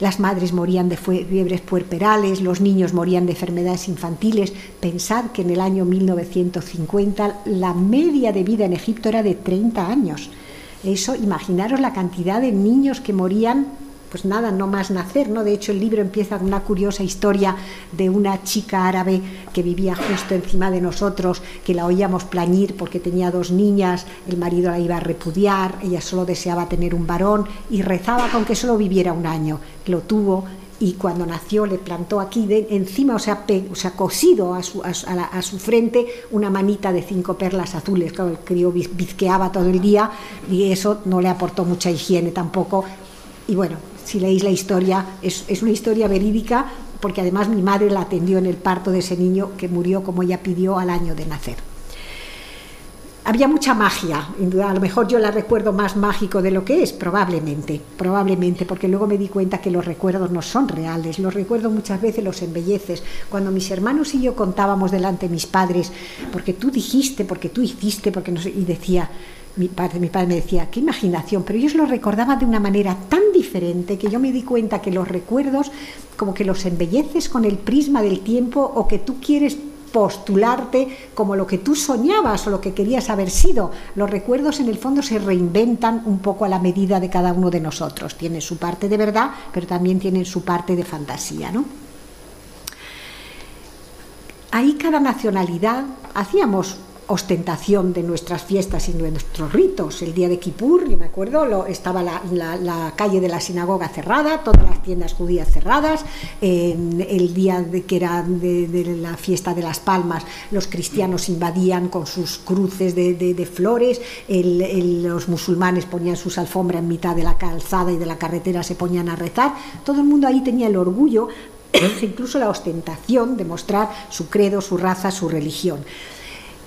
las madres morían de fiebres puerperales, los niños morían de enfermedades infantiles. Pensad que en el año 1950 la media de vida en Egipto era de 30 años. Eso, imaginaros la cantidad de niños que morían pues nada, no más nacer, ¿no? De hecho, el libro empieza con una curiosa historia de una chica árabe que vivía justo encima de nosotros, que la oíamos plañir porque tenía dos niñas, el marido la iba a repudiar, ella solo deseaba tener un varón y rezaba con que solo viviera un año. Lo tuvo y cuando nació le plantó aquí de, encima, o sea, o sea cosido a su, a, a, su, frente una manita de cinco perlas azules. Claro, el crío bizqueaba todo el día y eso no le aportó mucha higiene tampoco. Y bueno, si leéis la historia, es, una historia verídica porque además mi madre la atendió en el parto de ese niño que murió como ella pidió al año de nacer. Había mucha magia, a lo mejor yo la recuerdo más mágico de lo que es, probablemente, probablemente, porque luego me di cuenta que los recuerdos no son reales, los recuerdos muchas veces los embelleces. Cuando mis hermanos y yo contábamos delante de mis padres, porque tú dijiste, porque tú hiciste, porque no sé, y decía, mi padre, mi padre me decía, qué imaginación, pero ellos lo recordaban de una manera tan diferente que yo me di cuenta que los recuerdos como que los embelleces con el prisma del tiempo o que tú quieres postularte como lo que tú soñabas o lo que querías haber sido. Los recuerdos en el fondo se reinventan un poco a la medida de cada uno de nosotros. Tienen su parte de verdad, pero también tienen su parte de fantasía, ¿no? Ahí cada nacionalidad hacíamos ostentación de nuestras fiestas y nuestros ritos. El día de Kippur, yo me acuerdo, lo, estaba la, la, calle de la sinagoga cerrada, todas las tiendas judías cerradas. el día de, que era de, la fiesta de las palmas, los cristianos invadían con sus cruces de, de flores, los musulmanes ponían sus alfombras en mitad de la calzada y de la carretera se ponían a rezar. Todo el mundo ahí tenía el orgullo [COUGHS] incluso la ostentación de mostrar su credo, su raza, su religión.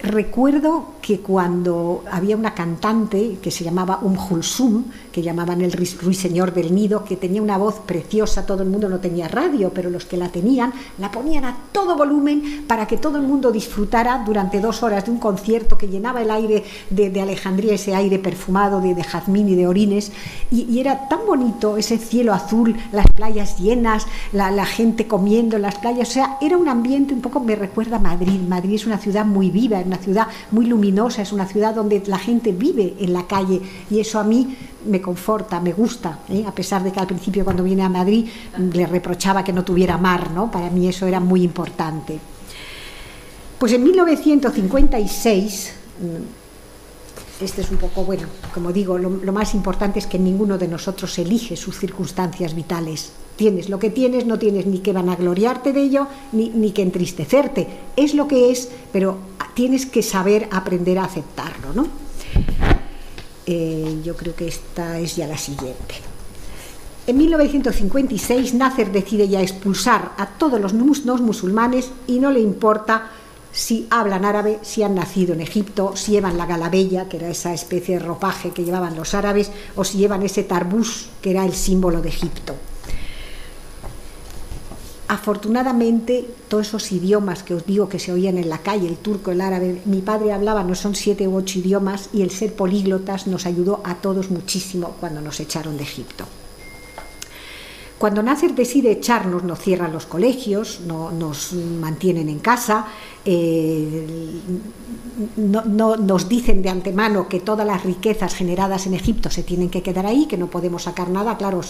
Recuerdo que cuando había una cantante que se llamaba Um Hulsum, que llamaban el ruiseñor del nido, que tenía una voz preciosa, todo el mundo no tenía radio, pero los que la tenían la ponían a todo volumen para que todo el mundo disfrutara durante dos horas de un concierto que llenaba el aire de, Alejandría, ese aire perfumado de, jazmín y de orines, y, era tan bonito ese cielo azul, las playas llenas, la, gente comiendo en las playas, o sea, era un ambiente un poco, me recuerda a Madrid, Madrid es una ciudad muy viva, una ciudad muy luminosa, es una ciudad donde la gente vive en la calle y eso a mí me conforta, me gusta, ¿eh? a pesar de que al principio cuando vine a Madrid le reprochaba que no tuviera mar, ¿no? Para mí eso era muy importante. Pues en 1956 mm, este es un poco, bueno, como digo, lo, lo, más importante es que ninguno de nosotros elige sus circunstancias vitales. Tienes lo que tienes, no tienes ni que vanagloriarte de ello, ni, ni que entristecerte. Es lo que es, pero tienes que saber aprender a aceptarlo, ¿no? Eh, yo creo que esta es ya la siguiente. En 1956 Nasser decide ya expulsar a todos los no musulmanes y no le importa si hablan árabe, si han nacido en Egipto, si llevan la galabella, que era esa especie de ropaje que llevaban los árabes, o si llevan ese tarbús, que era el símbolo de Egipto. Afortunadamente, todos esos idiomas que os digo que se oían en la calle, el turco, el árabe, mi padre hablaba, no son siete u ocho idiomas, y el ser políglotas nos ayudó a todos muchísimo cuando nos echaron de Egipto. Cuando Nasser decide echarnos, nos cierran los colegios, no, nos mantienen en casa, eh, no, nos dicen de antemano que todas las riquezas generadas en Egipto se tienen que quedar ahí, que no podemos sacar nada. Claro,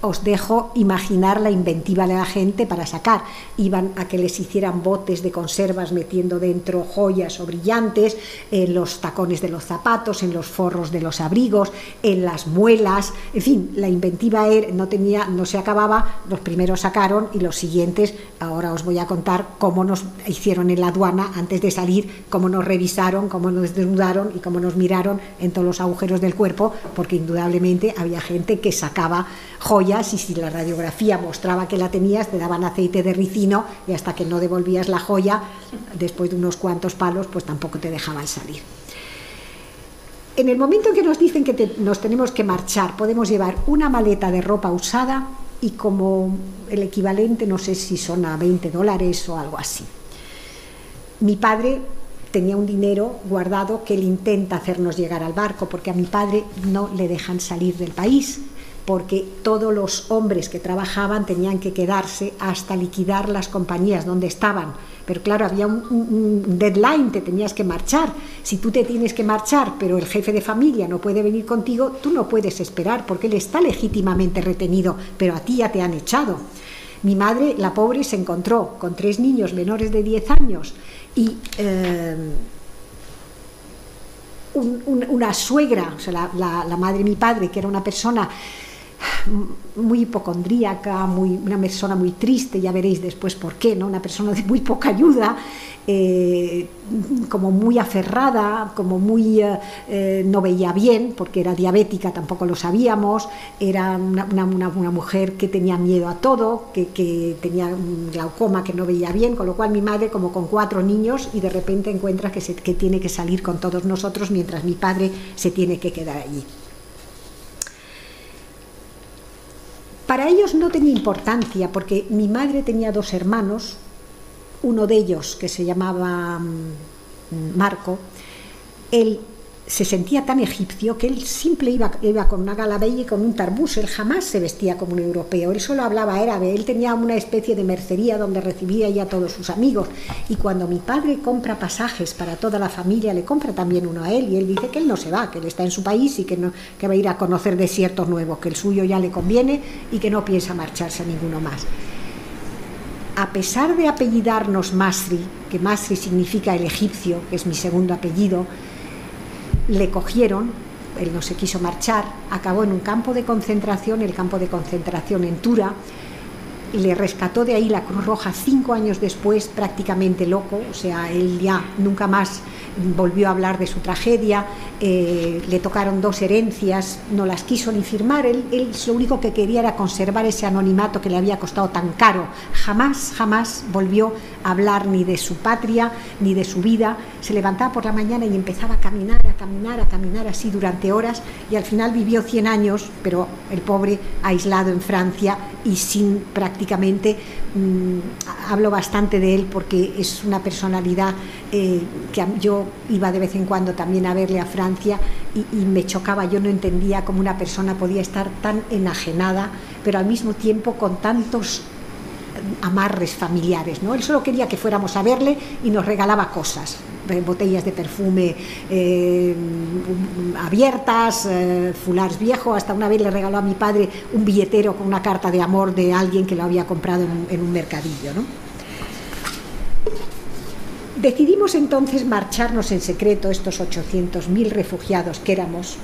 os, dejo imaginar la inventiva de la gente para sacar. Iban a que les hicieran botes de conservas metiendo dentro joyas o brillantes, en los tacones de los zapatos, en los forros de los abrigos, en las muelas. En fin, la inventiva era, no, tenía, no se acababa. Los primeros sacaron y los siguientes, ahora os voy a contar cómo nos hicieron en la antes de salir, cómo nos revisaron, cómo nos desnudaron y cómo nos miraron en todos los agujeros del cuerpo, porque indudablemente había gente que sacaba joyas y si la radiografía mostraba que la tenías, te daban aceite de ricino y hasta que no devolvías la joya, después de unos cuantos palos, pues tampoco te dejaban salir. En el momento en que nos dicen que nos tenemos que marchar, podemos llevar una maleta de ropa usada y como el equivalente, no sé si son a 20 dólares o algo así. Mi padre tenía un dinero guardado que él intenta hacernos llegar al barco, porque a mi padre no le dejan salir del país, porque todos los hombres que trabajaban tenían que quedarse hasta liquidar las compañías donde estaban. Pero claro, había un, deadline, te tenías que marchar. Si tú te tienes que marchar, pero el jefe de familia no puede venir contigo, tú no puedes esperar, porque él está legítimamente retenido, pero a ti ya te han echado. Mi madre, la pobre, se encontró con tres niños menores de 10 años y eh, una suegra, o sea, la, madre de mi padre, que era una persona muy hipocondríaca, muy, una persona muy triste, ya veréis después por qué, ¿no? una persona de muy poca ayuda, eh, como muy aferrada, como muy eh, eh, no veía bien, porque era diabética, tampoco lo sabíamos, era una, mujer que tenía miedo a todo, que, tenía un glaucoma, que no veía bien, con lo cual mi madre, como con cuatro niños, y de repente encuentra que, que tiene que salir con todos nosotros mientras mi padre se tiene que quedar allí. Para ellos no tenía importancia porque mi madre tenía dos hermanos, uno de ellos, que se llamaba mm, Marco, él se sentía tan egipcio que él siempre iba, iba con una galabella y con un tarbús, él jamás se vestía como un europeo, él solo hablaba árabe, él tenía una especie de mercería donde recibía ya todos sus amigos. Y cuando mi padre compra pasajes para toda la familia, le compra también uno a él y él dice que él no se va, que él está en su país y que, no, que va a ir a conocer desiertos nuevos, que el suyo ya le conviene y que no piensa marcharse a ninguno más. A pesar de apellidarnos Masri, que Masri significa el egipcio, que es mi segundo apellido, le cogieron, él no se quiso marchar, acabó en un campo de concentración, el campo de concentración en Tura, le rescató de ahí la Cruz Roja cinco años después, prácticamente loco, o sea, él ya nunca más volvió a hablar de su tragedia, eh, le tocaron dos herencias, no las quiso ni firmar, él, él, lo único que quería era conservar ese anonimato que le había costado tan caro, jamás, jamás volvió a hablar ni de su patria, ni de su vida, se levantaba por la mañana y empezaba a caminar, a caminar, a caminar así durante horas y al final vivió 100 años, pero el pobre aislado en Francia y sin prácticamente, mmm, hablo bastante de él porque es una personalidad eh, que yo iba de vez en cuando también a verle a Francia y, me chocaba, yo no entendía cómo una persona podía estar tan enajenada, pero al mismo tiempo con tantos amarres familiares. ¿no? Él solo quería que fuéramos a verle y nos regalaba cosas, botellas de perfume eh, abiertas, eh, fulars viejos. Hasta una vez le regaló a mi padre un billetero con una carta de amor de alguien que lo había comprado en, en un mercadillo. ¿no? Decidimos entonces marcharnos en secreto, estos 800.000 refugiados que éramos,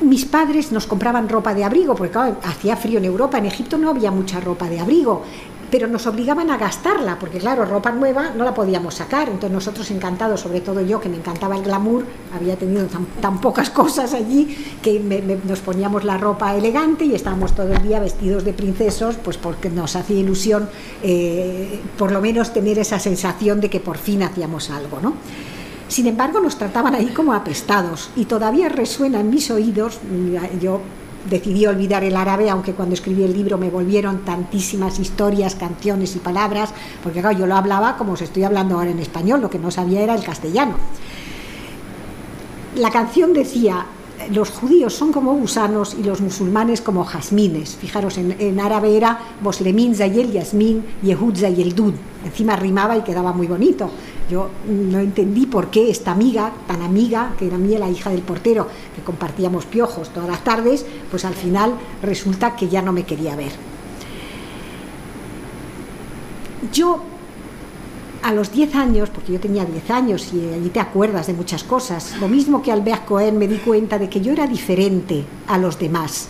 mis padres nos compraban ropa de abrigo, porque claro, hacía frío en Europa, en Egipto no había mucha ropa de abrigo, pero nos obligaban a gastarla, porque claro, ropa nueva no la podíamos sacar, entonces nosotros encantados, sobre todo yo que me encantaba el glamour, había tenido tan, pocas [LAUGHS] cosas allí, que nos poníamos la ropa elegante y estábamos todo el día vestidos de princesos, pues porque nos hacía ilusión eh, por lo menos tener esa sensación de que por fin hacíamos algo, ¿no? Sin embargo, nos trataban ahí como apestados y todavía resuena en mis oídos, yo decidí olvidar el árabe, aunque cuando escribí el libro me volvieron tantísimas historias, canciones y palabras, porque claro, yo lo hablaba como os estoy hablando ahora en español, lo que no sabía era el castellano. La canción decía, los judíos son como gusanos y los musulmanes como jazmines. Fijaros, en, en árabe era Boslemin Zayel Yasmin, Yehud Zayel Dud. Encima rimaba y quedaba muy bonito. Yo no entendí por qué esta amiga, tan amiga, que era mía, la hija del portero, que compartíamos piojos todas las tardes, pues al final resulta que ya no me quería ver. Yo a los 10 años, porque yo tenía 10 años y allí te acuerdas de muchas cosas, lo mismo que Albert Cohen me di cuenta de que yo era diferente a los demás,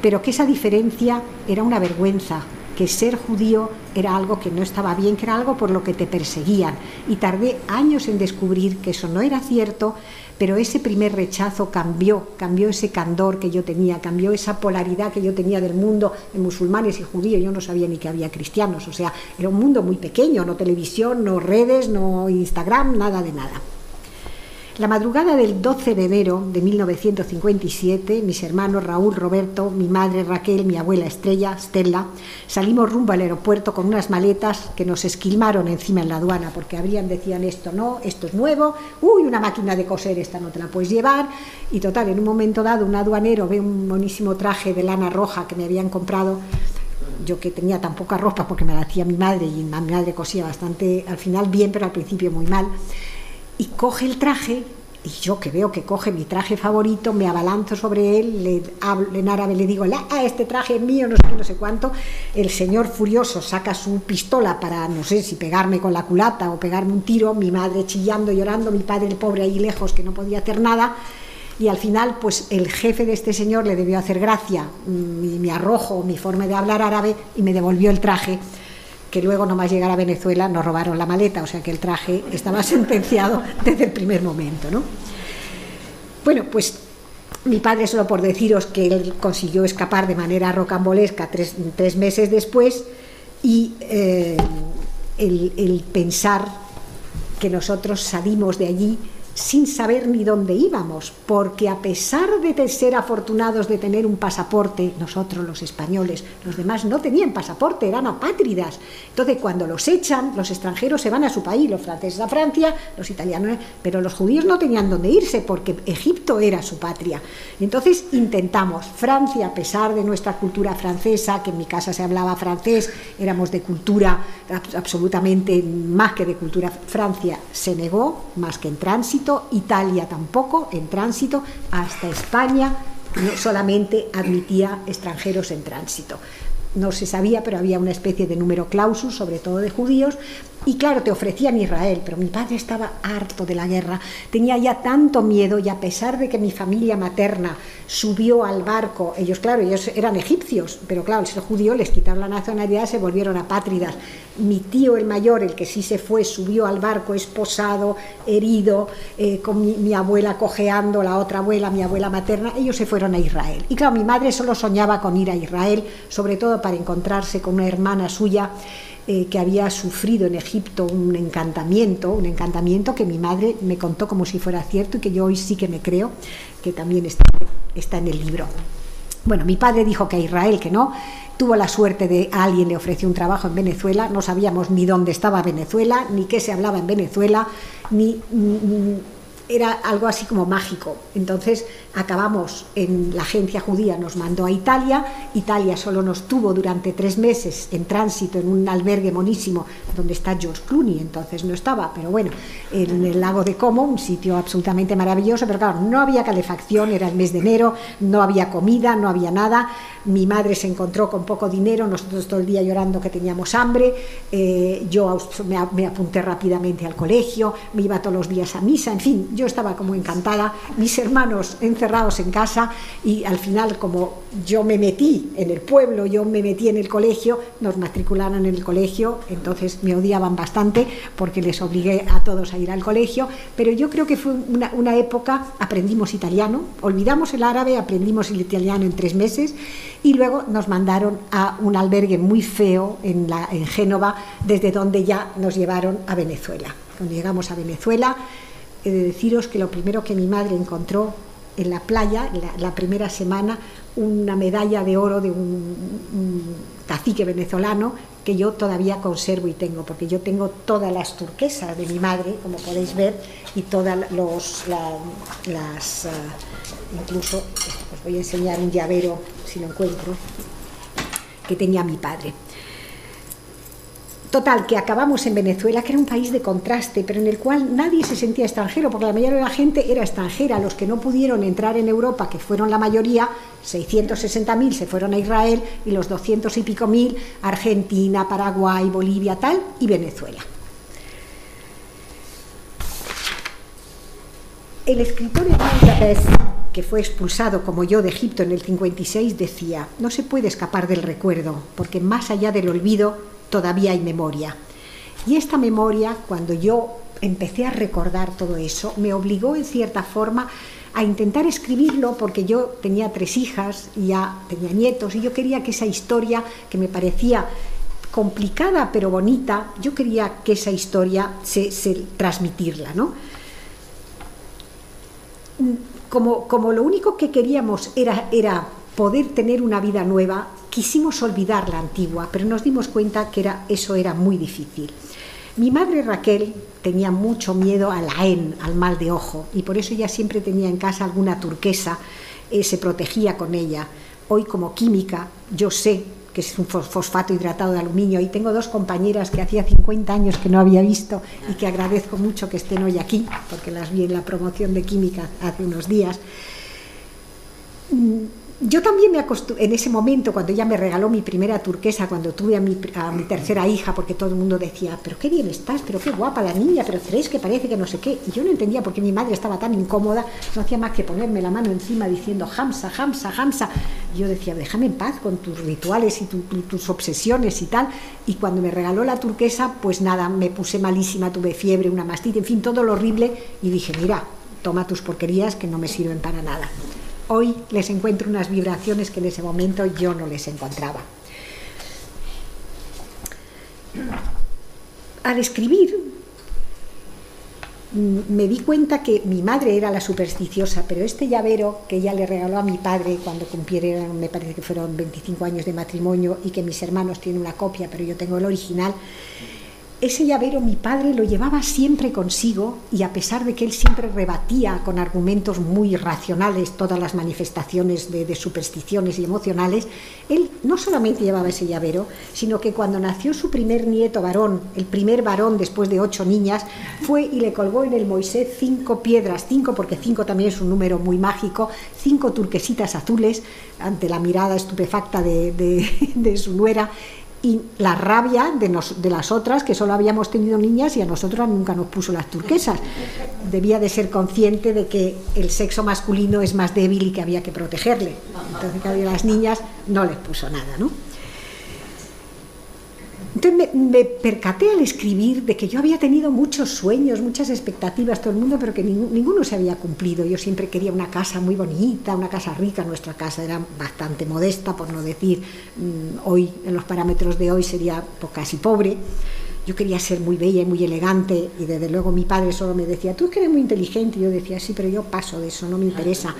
pero que esa diferencia era una vergüenza, que ser judío era algo que no estaba bien, que era algo por lo que te perseguían. Y tardé años en descubrir que eso no era cierto, pero ese primer rechazo cambió, cambió ese candor que yo tenía, cambió esa polaridad que yo tenía del mundo de musulmanes y judíos. Yo no sabía ni que había cristianos, o sea, era un mundo muy pequeño, no televisión, no redes, no Instagram, nada de nada. La madrugada del 12 de enero de 1957, mis hermanos Raúl, Roberto, mi madre Raquel, mi abuela Estrella, Stella, salimos rumbo al aeropuerto con unas maletas que nos esquilmaron encima en la aduana, porque habrían, decían esto no, esto es nuevo, uy, una máquina de coser, esta no te la puedes llevar, y total, en un momento dado un aduanero ve un monísimo traje de lana roja que me habían comprado, yo que tenía tan poca ropa porque me la hacía mi madre y mi madre cosía bastante, al final bien, pero al principio muy mal, y coge el traje y yo que veo que coge mi traje favorito, me abalanzo sobre él, le hablo en árabe, le digo, ah, este traje es mío, no sé cuánto. El señor furioso saca su pistola para, no sé si pegarme con la culata o pegarme un tiro, mi madre chillando, llorando, mi padre, el pobre ahí lejos, que no podía hacer nada. Y al final, pues el jefe de este señor le debió hacer gracia mi, mi arrojo, mi forma de hablar árabe y me devolvió el traje que luego nomás llegar a Venezuela nos robaron la maleta, o sea que el traje estaba [LAUGHS] sentenciado desde el primer momento, ¿no? Bueno, pues mi padre, solo por deciros que él consiguió escapar de manera rocambolesca tres, meses después y eh, el pensar que nosotros salimos de allí sin saber ni dónde íbamos, porque a pesar de ser afortunados de tener un pasaporte, nosotros los españoles, los demás no tenían pasaporte, eran apátridas. Entonces, cuando los echan, los extranjeros se van a su país, los franceses a Francia, los italianos, pero los judíos no tenían dónde irse porque Egipto era su patria. Entonces, intentamos, Francia, a pesar de nuestra cultura francesa, que en mi casa se hablaba francés, éramos de cultura absolutamente más que de cultura, Francia se negó, más que en tránsito, Italia tampoco, en tránsito, hasta España solamente admitía extranjeros en tránsito. No se sabía, pero había una especie de número clausus, sobre todo de judíos, y claro, te ofrecían Israel, pero mi padre estaba harto de la guerra, tenía ya tanto miedo y a pesar de que mi familia materna subió al barco, ellos claro, ellos eran egipcios, pero claro, el ser judío les quitaron la nacionalidad, se volvieron apátridas. Mi tío el mayor, el que sí se fue, subió al barco esposado, herido, eh, con mi, mi abuela cojeando, la otra abuela, mi abuela materna, ellos se fueron a Israel. Y claro, mi madre solo soñaba con ir a Israel, sobre todo para encontrarse con una hermana suya eh, que había sufrido en Egipto un encantamiento, un encantamiento que mi madre me contó como si fuera cierto y que yo hoy sí que me creo, que también está, está en el libro. Bueno, mi padre dijo que a Israel que no, tuvo la suerte de alguien le ofreció un trabajo en Venezuela, no sabíamos ni dónde estaba Venezuela, ni qué se hablaba en Venezuela, ni, era algo así como mágico. Entonces acabamos en la agencia judía, nos mandó a Italia, Italia solo nos tuvo durante tres meses en tránsito en un albergue monísimo donde está George Clooney, entonces no estaba, pero bueno, en el lago de Como, un sitio absolutamente maravilloso, pero claro, no había calefacción, era el mes de enero, no había comida, no había nada, mi madre se encontró con poco dinero, nosotros todo el día llorando que teníamos hambre, eh, yo me apunté rápidamente al colegio, me iba todos los días a misa, en fin, yo estaba como encantada, mis hermanos encerrados en casa y al final como yo me metí en el pueblo, yo me metí en el colegio, nos matricularon en el colegio, entonces me odiaban bastante porque les obligué a todos a ir al colegio, pero yo creo que fue una, una época, aprendimos italiano, olvidamos el árabe, aprendimos el italiano en tres meses y luego nos mandaron a un albergue muy feo en, la, en Génova, desde donde ya nos llevaron a Venezuela. Cuando llegamos a Venezuela, he de deciros que lo primero que mi madre encontró en la playa, la, primera semana, una medalla de oro de un, cacique venezolano que yo todavía conservo y tengo, porque yo tengo todas las turquesas de mi madre, como podéis ver, y todas los, las, uh, incluso os voy a enseñar un llavero, si lo encuentro, que tenía mi padre. Total, que acabamos en Venezuela, que era un país de contraste, pero en el cual nadie se sentía extranjero, porque la mayoría de la gente era extranjera. Los que no pudieron entrar en Europa, que fueron la mayoría, 660.000 se fueron a Israel y los 200 y pico mil Argentina, Paraguay, Bolivia, tal, y Venezuela. El escritor Hernán que fue expulsado como yo de Egipto en el 56, decía, no se puede escapar del recuerdo, porque más allá del olvido todavía hay memoria. Y esta memoria, cuando yo empecé a recordar todo eso, me obligó en cierta forma a intentar escribirlo porque yo tenía tres hijas y ya tenía nietos y yo quería que esa historia que me parecía complicada pero bonita, yo quería que esa historia se, transmitirla, ¿no? Como, como, lo único que queríamos era, era poder tener una vida nueva, quisimos olvidar la antigua, pero nos dimos cuenta que era, eso era muy difícil. Mi madre Raquel tenía mucho miedo a la EN, al mal de ojo, y por eso ella siempre tenía en casa alguna turquesa, eh, se protegía con ella. Hoy como química yo sé que es un fosfato hidratado de aluminio y tengo dos compañeras que hacía 50 años que no había visto y que agradezco mucho que estén hoy aquí, porque las vi en la promoción de química hace unos días yo también me acostumbré, en ese momento, cuando ella me regaló mi primera turquesa, cuando tuve a mi, a tercera hija, porque todo el mundo decía, pero qué bien estás, pero qué guapa la niña, pero creéis que parece que no sé qué. Y yo no entendía por qué mi madre estaba tan incómoda, no hacía más que ponerme la mano encima diciendo, Hamsa, Hamsa, Hamsa. Yo decía, déjame en paz con tus rituales y tus obsesiones y tal. Y cuando me regaló la turquesa, pues nada, me puse malísima, tuve fiebre, una mastita, en fin, todo lo horrible. Y dije, mira, toma tus porquerías que no me sirven para nada. Hoy les encuentro unas vibraciones que en ese momento yo no les encontraba. Al escribir, me di cuenta que mi madre era la supersticiosa, pero este llavero que ella le regaló a mi padre cuando cumplieron, me parece que fueron 25 años de matrimonio y que mis hermanos tienen una copia, pero yo tengo el original, ese llavero mi padre lo llevaba siempre consigo y a pesar de que él siempre rebatía con argumentos muy racionales todas las manifestaciones de, supersticiones y emocionales, él no solamente llevaba ese llavero, sino que cuando nació su primer nieto varón, el primer varón después de ocho niñas, fue y le colgó en el Moisés cinco piedras, cinco porque cinco también es un número muy mágico, cinco turquesitas azules ante la mirada estupefacta de, de [LAUGHS] su nuera y la rabia de, de, las otras, que solo habíamos tenido niñas y a nosotros nunca nos puso las turquesas. Debía de ser consciente de que el sexo masculino es más débil y que había que protegerle. Entonces, a las niñas no les puso nada, ¿no? Entonces me, percaté al escribir de que yo había tenido muchos sueños, muchas expectativas, todo el mundo, pero que ninguno se había cumplido. Yo siempre quería una casa muy bonita, una casa rica. Nuestra casa era bastante modesta, por no decir, mm, hoy, en los parámetros de hoy, sería casi pobre yo quería ser muy bella y muy elegante y desde luego mi padre solo me decía, tú que eres muy inteligente, y yo decía, sí, pero yo paso de eso, no me interesa.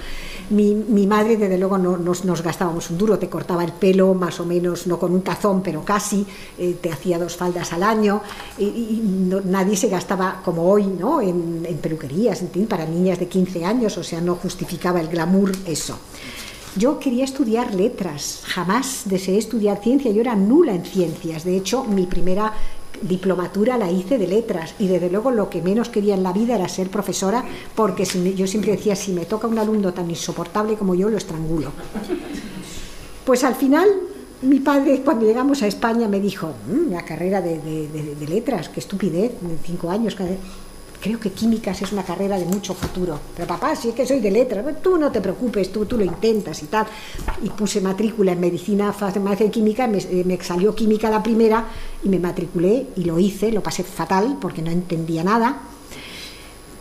Mi, mi madre desde luego no, nos, nos, gastábamos un duro, te cortaba el pelo más o menos, no con un tazón, pero casi, eh, te hacía dos faldas al año y, nadie se gastaba como hoy ¿no? en, en peluquerías, en para niñas de 15 años, o sea, no justificaba el glamour eso. Yo quería estudiar letras, jamás deseé estudiar ciencia, yo era nula en ciencias. De hecho, mi primera diplomatura la hice de letras y desde luego lo que menos quería en la vida era ser profesora porque yo siempre decía, si me toca un alumno tan insoportable como yo, lo estrangulo. Pues al final mi padre cuando llegamos a España me dijo, mm, la carrera de, letras, qué estupidez, de cinco años creo que químicas es una carrera de mucho futuro. Pero papá, si es que soy de letras, tú no te preocupes, tú, tú lo intentas y tal. Y puse matrícula en medicina, farmacia y química, me, eh, me salió química la primera y me matriculé y lo hice, lo pasé fatal porque no entendía nada.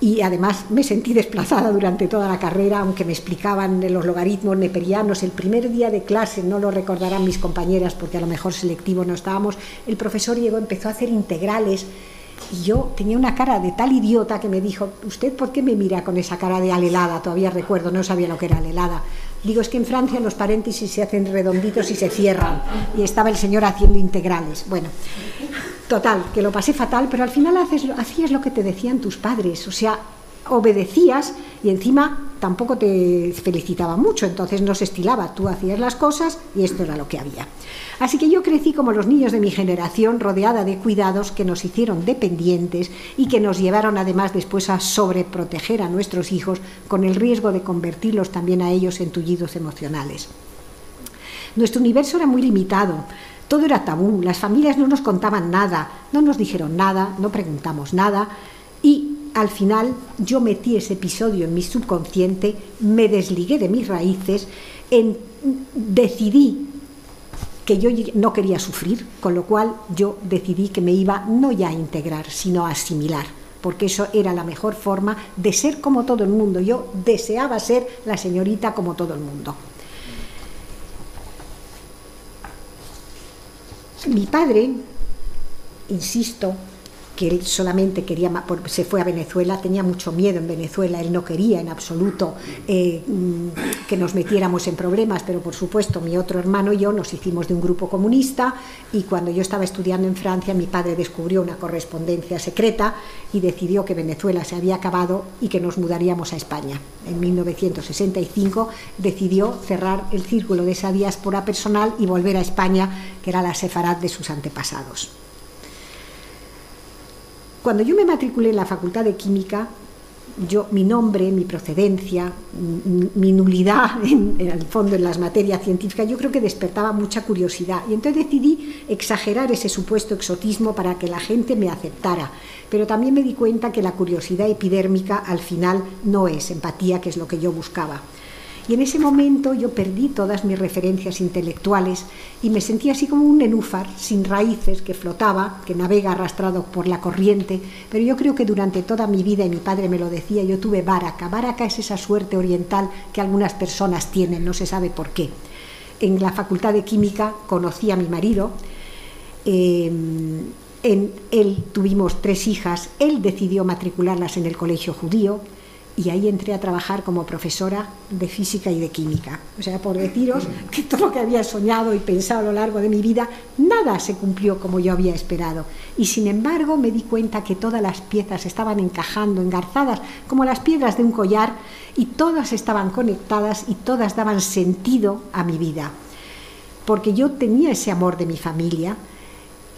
Y además me sentí desplazada durante toda la carrera, aunque me explicaban los logaritmos neperianos. El primer día de clase, no lo recordarán mis compañeras porque a lo mejor selectivo no estábamos, el profesor llegó, empezó a hacer integrales y yo tenía una cara de tal idiota que me dijo, ¿usted por qué me mira con esa cara de alelada? Todavía recuerdo, no sabía lo que era alelada. Digo, es que en Francia los paréntesis se hacen redonditos y se cierran. Y estaba el señor haciendo integrales. Bueno, total, que lo pasé fatal, pero al final haces, hacías lo que te decían tus padres. O sea, obedecías y encima tampoco te felicitaba mucho, entonces no se estilaba, tú hacías las cosas y esto era lo que había. Así que yo crecí como los niños de mi generación, rodeada de cuidados que nos hicieron dependientes y que nos llevaron además después a sobreproteger a nuestros hijos con el riesgo de convertirlos también a ellos en tullidos emocionales. Nuestro universo era muy limitado, todo era tabú, las familias no nos contaban nada, no nos dijeron nada, no preguntamos nada y al final yo metí ese episodio en mi subconsciente, me desligué de mis raíces, en, decidí que yo no quería sufrir, con lo cual yo decidí que me iba no ya a integrar, sino a asimilar, porque eso era la mejor forma de ser como todo el mundo. Yo deseaba ser la señorita como todo el mundo. Mi padre, insisto, que él solamente quería, se fue a Venezuela, tenía mucho miedo en Venezuela, él no quería en absoluto eh, mm, que nos metiéramos en problemas, pero por supuesto mi otro hermano y yo nos hicimos de un grupo comunista y cuando yo estaba estudiando en Francia mi padre descubrió una correspondencia secreta y decidió que Venezuela se había acabado y que nos mudaríamos a España. En 1965 decidió cerrar el círculo de esa diáspora personal y volver a España, que era la sefarad de sus antepasados. Cuando yo me matriculé en la Facultad de Química, yo, mi nombre, mi procedencia, mi, nulidad [LAUGHS] en, el fondo en las materias científicas, yo creo que despertaba mucha curiosidad. Y entonces decidí exagerar ese supuesto exotismo para que la gente me aceptara. Pero también me di cuenta que la curiosidad epidérmica al final no es empatía, que es lo que yo buscaba. Y en ese momento yo perdí todas mis referencias intelectuales y me sentía así como un nenúfar sin raíces que flotaba, que navega arrastrado por la corriente. Pero yo creo que durante toda mi vida, y mi padre me lo decía, yo tuve baraca. Baraca es esa suerte oriental que algunas personas tienen, no se sabe por qué. En la facultad de química conocí a mi marido. Eh, En él tuvimos tres hijas, él decidió matricularlas en el colegio judío, y ahí entré a trabajar como profesora de física y de química. O sea, por deciros que [LAUGHS] todo lo que había soñado y pensado a lo largo de mi vida, nada se cumplió como yo había esperado. Y sin embargo me di cuenta que todas las piezas estaban encajando, engarzadas, como las piedras de un collar, y todas estaban conectadas y todas daban sentido a mi vida. Porque yo tenía ese amor de mi familia,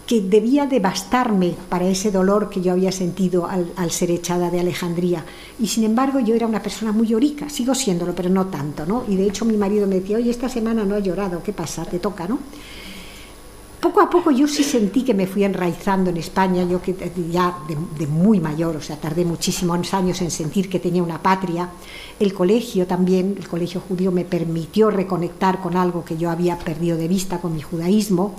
que debía devastarme para ese dolor que yo había sentido al, ser echada de Alejandría. Y sin embargo yo era una persona muy llorica, sigo siéndolo, pero no tanto, ¿no? Y de hecho mi marido me decía, oye, esta semana no ha llorado, ¿qué pasa? Te toca, ¿no? Poco a poco yo sí sentí que me fui enraizando en España, yo que ya de, de muy mayor, o sea, tardé muchísimos años en sentir que tenía una patria. El colegio también, el colegio judío me permitió reconectar con algo que yo había perdido de vista, con mi judaísmo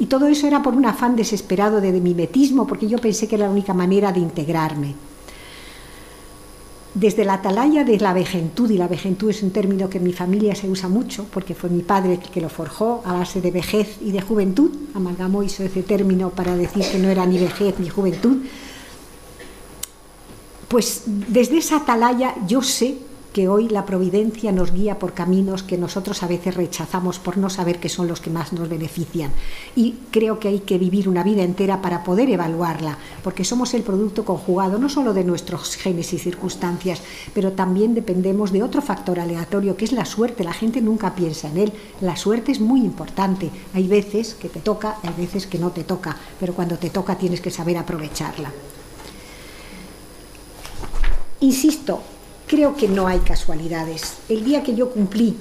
y todo eso era por un afán desesperado de, mimetismo, porque yo pensé que era la única manera de integrarme. Desde la atalaya de la vejentud, y la vejentud es un término que en mi familia se usa mucho, porque fue mi padre el que lo forjó a base de vejez y de juventud, amalgamó hizo ese término para decir que no era ni vejez ni juventud, pues desde esa atalaya yo sé que hoy la providencia nos guía por caminos que nosotros a veces rechazamos por no saber que son los que más nos benefician. Y creo que hay que vivir una vida entera para poder evaluarla, porque somos el producto conjugado no solo de nuestros genes y circunstancias, pero también dependemos de otro factor aleatorio que es la suerte. La gente nunca piensa en él. La suerte es muy importante. Hay veces que te toca, hay veces que no te toca, pero cuando te toca tienes que saber aprovecharla. Insisto, creo que no hay casualidades. El día que yo cumplí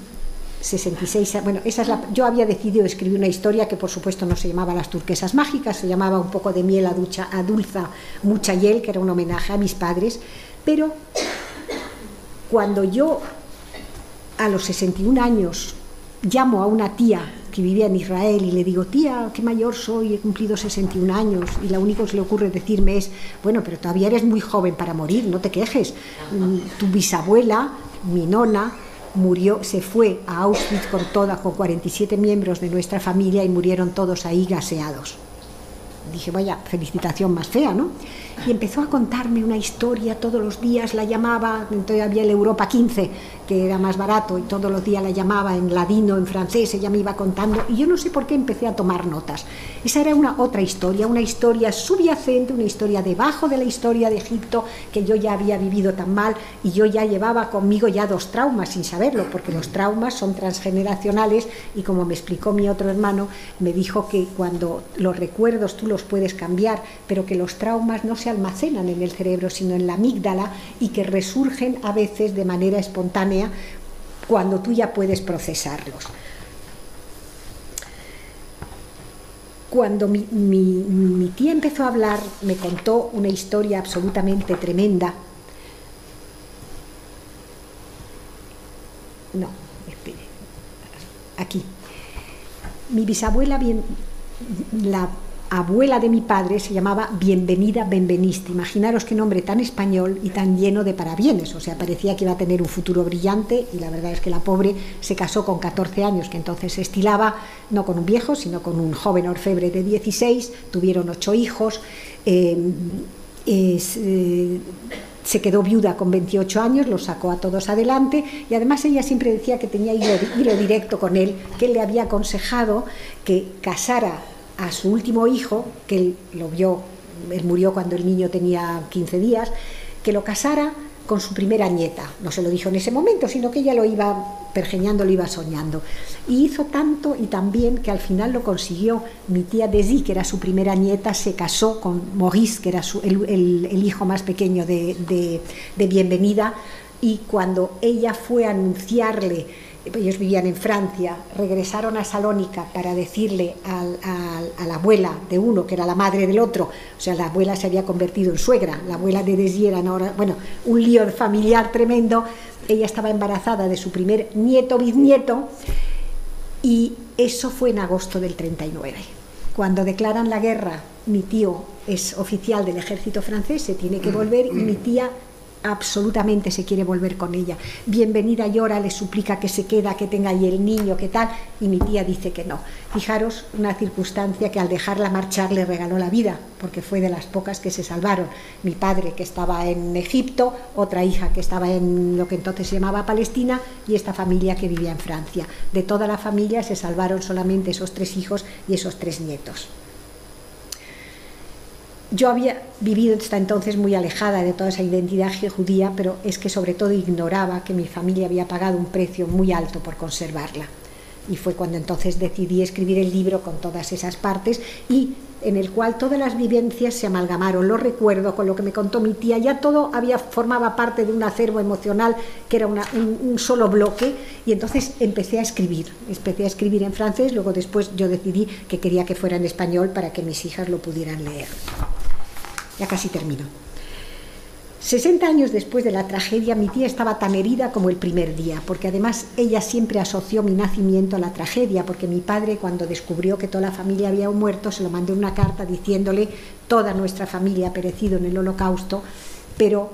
66, bueno, esa es la, yo había decidido escribir una historia que por supuesto no se llamaba Las turquesas mágicas, se llamaba Un poco de miel a, ducha, a dulza, mucha hiel, que era un homenaje a mis padres, pero cuando yo a los 61 años llamo a una tía que vivía en Israel y le digo, tía, qué mayor soy, he cumplido 61 años, y lo único que se le ocurre decirme es, bueno, pero todavía eres muy joven para morir, no te quejes. Mm, tu bisabuela, mi nona, murió, se fue a Auschwitz con toda, con 47 miembros de nuestra familia y murieron todos ahí gaseados. Dije, vaya, felicitación más fea, ¿no? y empezó a contarme una historia todos los días, la llamaba, entonces había el Europa 15, que era más barato, y todos los días la llamaba en ladino, en francés, ella me iba contando, y yo no sé por qué empecé a tomar notas. Esa era una otra historia, una historia subyacente, una historia debajo de la historia de Egipto, que yo ya había vivido tan mal, y yo ya llevaba conmigo ya dos traumas sin saberlo, porque los traumas son transgeneracionales, y como me explicó mi otro hermano, me dijo que cuando los recuerdos tú los puedes cambiar, pero que los traumas no se almacenan en el cerebro, sino en la amígdala y que resurgen a veces de manera espontánea cuando tú ya puedes procesarlos. Cuando mi, mi tía empezó a hablar, me contó una historia absolutamente tremenda. No, espere. Aquí. Mi bisabuela, bien, la abuela de mi padre se llamaba Bienvenida Benveniste. Imaginaros qué nombre tan español y tan lleno de parabienes. O sea, parecía que iba a tener un futuro brillante y la verdad es que la pobre se casó con 14 años, que entonces se estilaba no con un viejo, sino con un joven orfebre de 16. Tuvieron ocho hijos. Eh, eh, se quedó viuda con 28 años, los sacó a todos adelante y además ella siempre decía que tenía hilo directo con él, que él le había aconsejado que casara a su último hijo, que él lo vio, él murió cuando el niño tenía 15 días, que lo casara con su primera nieta. No se lo dijo en ese momento, sino que ella lo iba pergeñando, lo iba soñando. Y hizo tanto y tan bien que al final lo consiguió. Mi tía Desi, que era su primera nieta, se casó con Maurice, que era el, hijo más pequeño de, de Bienvenida, y cuando ella fue a anunciarle ellos vivían en Francia, regresaron a Salónica para decirle a la abuela de uno, que era la madre del otro, o sea, la abuela se había convertido en suegra, la abuela de Desiera, ahora, bueno, un lío familiar tremendo, ella estaba embarazada de su primer nieto bisnieto y eso fue en agosto del 39. Cuando declaran la guerra, mi tío es oficial del ejército francés, se tiene que volver y mi tía absolutamente se quiere volver con ella. Bienvenida llora, le suplica que se queda, que tenga ahí el niño, que tal, y mi tía dice que no. Fijaros una circunstancia que al dejarla marchar le regaló la vida, porque fue de las pocas que se salvaron. Mi padre que estaba en Egipto, otra hija que estaba en lo que entonces se llamaba Palestina y esta familia que vivía en Francia. De toda la familia se salvaron solamente esos tres hijos y esos tres nietos. Yo había vivido hasta entonces muy alejada de toda esa identidad judía, pero es que sobre todo ignoraba que mi familia había pagado un precio muy alto por conservarla. Y fue cuando entonces decidí escribir el libro con todas esas partes y en el cual todas las vivencias se amalgamaron, lo recuerdo con lo que me contó mi tía, ya todo había formaba parte de un acervo emocional que era un, un, solo bloque y entonces empecé a escribir, empecé a escribir en francés, luego después yo decidí que quería que fuera en español para que mis hijas lo pudieran leer. Ya casi termino. 60 años después de la tragedia, mi tía estaba tan herida como el primer día, porque además ella siempre asoció mi nacimiento a la tragedia, porque mi padre cuando descubrió que toda la familia había muerto, se lo mandó una carta diciéndole, toda nuestra familia ha perecido en el holocausto, pero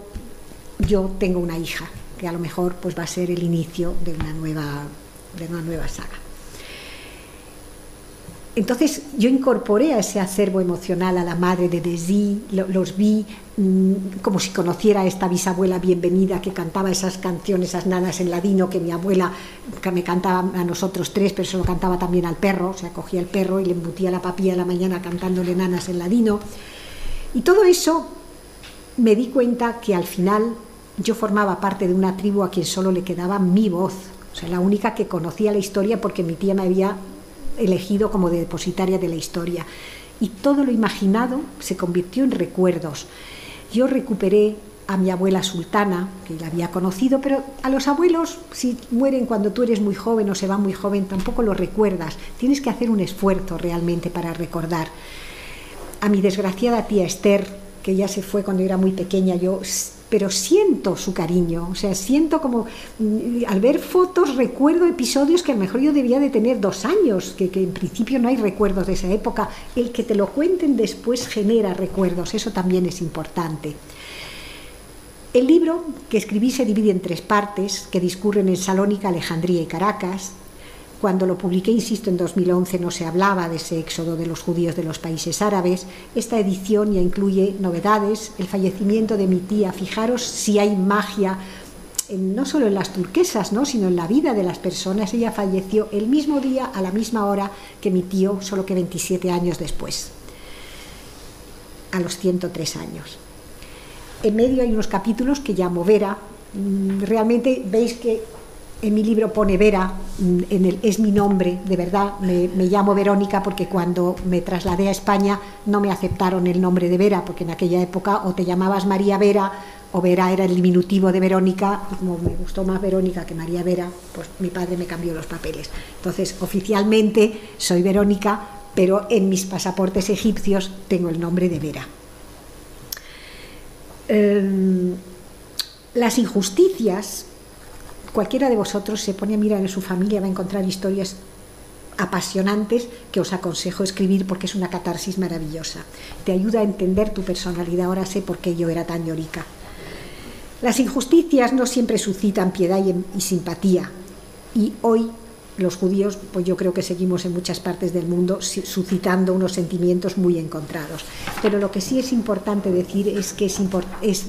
yo tengo una hija, que a lo mejor pues va a ser el inicio de una nueva, de una nueva saga. Entonces yo incorporé a ese acervo emocional a la madre de Desi, los vi mm, como si conociera a esta bisabuela bienvenida que cantaba esas canciones, esas nanas en ladino que mi abuela que me cantaba a nosotros tres, pero se lo cantaba también al perro, o sea, cogía el perro y le embutía la papilla en la mañana cantándole nanas en ladino. Y todo eso me di cuenta que al final yo formaba parte de una tribu a quien solo le quedaba mi voz, o sea, la única que conocía la historia porque mi tía me había elegido como depositaria de la historia. Y todo lo imaginado se convirtió en recuerdos. Yo recuperé a mi abuela sultana, que la había conocido, pero a los abuelos, si mueren cuando tú eres muy joven o se va muy joven, tampoco lo recuerdas. Tienes que hacer un esfuerzo realmente para recordar. A mi desgraciada tía Esther, que ya se fue cuando era muy pequeña, yo pero siento su cariño, o sea, siento como, mm, al ver fotos recuerdo episodios que a lo mejor yo debía de tener dos años, que, que, en principio no hay recuerdos de esa época, el que te lo cuenten después genera recuerdos, eso también es importante. El libro que escribí se divide en tres partes que discurren en Salónica, Alejandría y Caracas, cuando lo publiqué, insisto, en 2011 no se hablaba de ese éxodo de los judíos de los países árabes. Esta edición ya incluye novedades, el fallecimiento de mi tía. Fijaros si hay magia, no solo en las turquesas, ¿no? sino en la vida de las personas. Ella falleció el mismo día, a la misma hora que mi tío, solo que 27 años después, a los 103 años. En medio hay unos capítulos que llamo Vera. Mm, realmente veis que en mi libro pone Vera, mm, en el, es mi nombre, de verdad, me, llamo Verónica porque cuando me trasladé a España no me aceptaron el nombre de Vera, porque en aquella época o te llamabas María Vera o Vera era el diminutivo de Verónica, y como me gustó más Verónica que María Vera, pues mi padre me cambió los papeles. Entonces, oficialmente soy Verónica, pero en mis pasaportes egipcios tengo el nombre de Vera. Eh, las injusticias cualquiera de vosotros se pone a mirar en su familia va a encontrar historias apasionantes que os aconsejo escribir porque es una catarsis maravillosa. Te ayuda a entender tu personalidad. Ahora sé por qué yo era tan llorica. Las injusticias no siempre suscitan piedad y, y simpatía. Y hoy los judíos, pues yo creo que seguimos en muchas partes del mundo suscitando unos sentimientos muy encontrados. Pero lo que sí es importante decir es que es,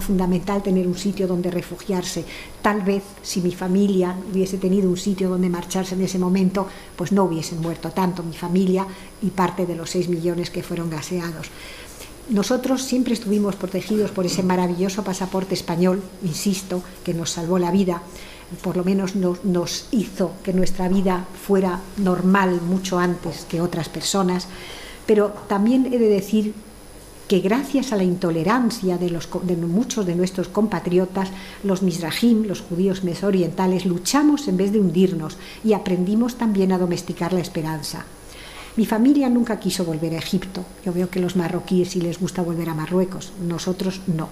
fundamental tener un sitio donde refugiarse. Tal vez si mi familia hubiese tenido un sitio donde marcharse en ese momento, pues no hubiesen muerto tanto mi familia y parte de los 6 millones que fueron gaseados. Nosotros siempre estuvimos protegidos por ese maravilloso pasaporte español, insisto, que nos salvó la vida por lo menos nos, hizo que nuestra vida fuera normal mucho antes que otras personas, pero también he de decir que gracias a la intolerancia de, los, de muchos de nuestros compatriotas, los misrajim, los judíos mesorientales, luchamos en vez de hundirnos y aprendimos también a domesticar la esperanza. Mi familia nunca quiso volver a Egipto. Yo veo que los marroquíes sí les gusta volver a Marruecos, nosotros no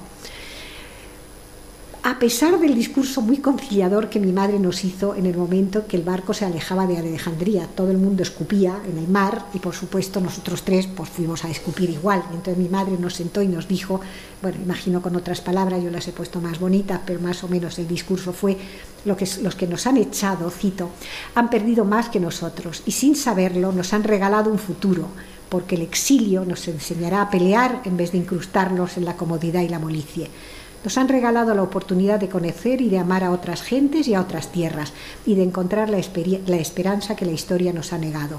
a pesar del discurso muy conciliador que mi madre nos hizo en el momento que el barco se alejaba de Alejandría. Todo el mundo escupía en el mar y por supuesto nosotros tres pues fuimos a escupir igual. Entonces mi madre nos sentó y nos dijo, bueno, imagino con otras palabras, yo las he puesto más bonitas, pero más o menos el discurso fue lo que, los que nos han echado, cito, han perdido más que nosotros y sin saberlo nos han regalado un futuro porque el exilio nos enseñará a pelear en vez de incrustarnos en la comodidad y la molicie. Nos han regalado la oportunidad de conocer y de amar a otras gentes y a otras tierras y de encontrar la, esperanza que la historia nos ha negado.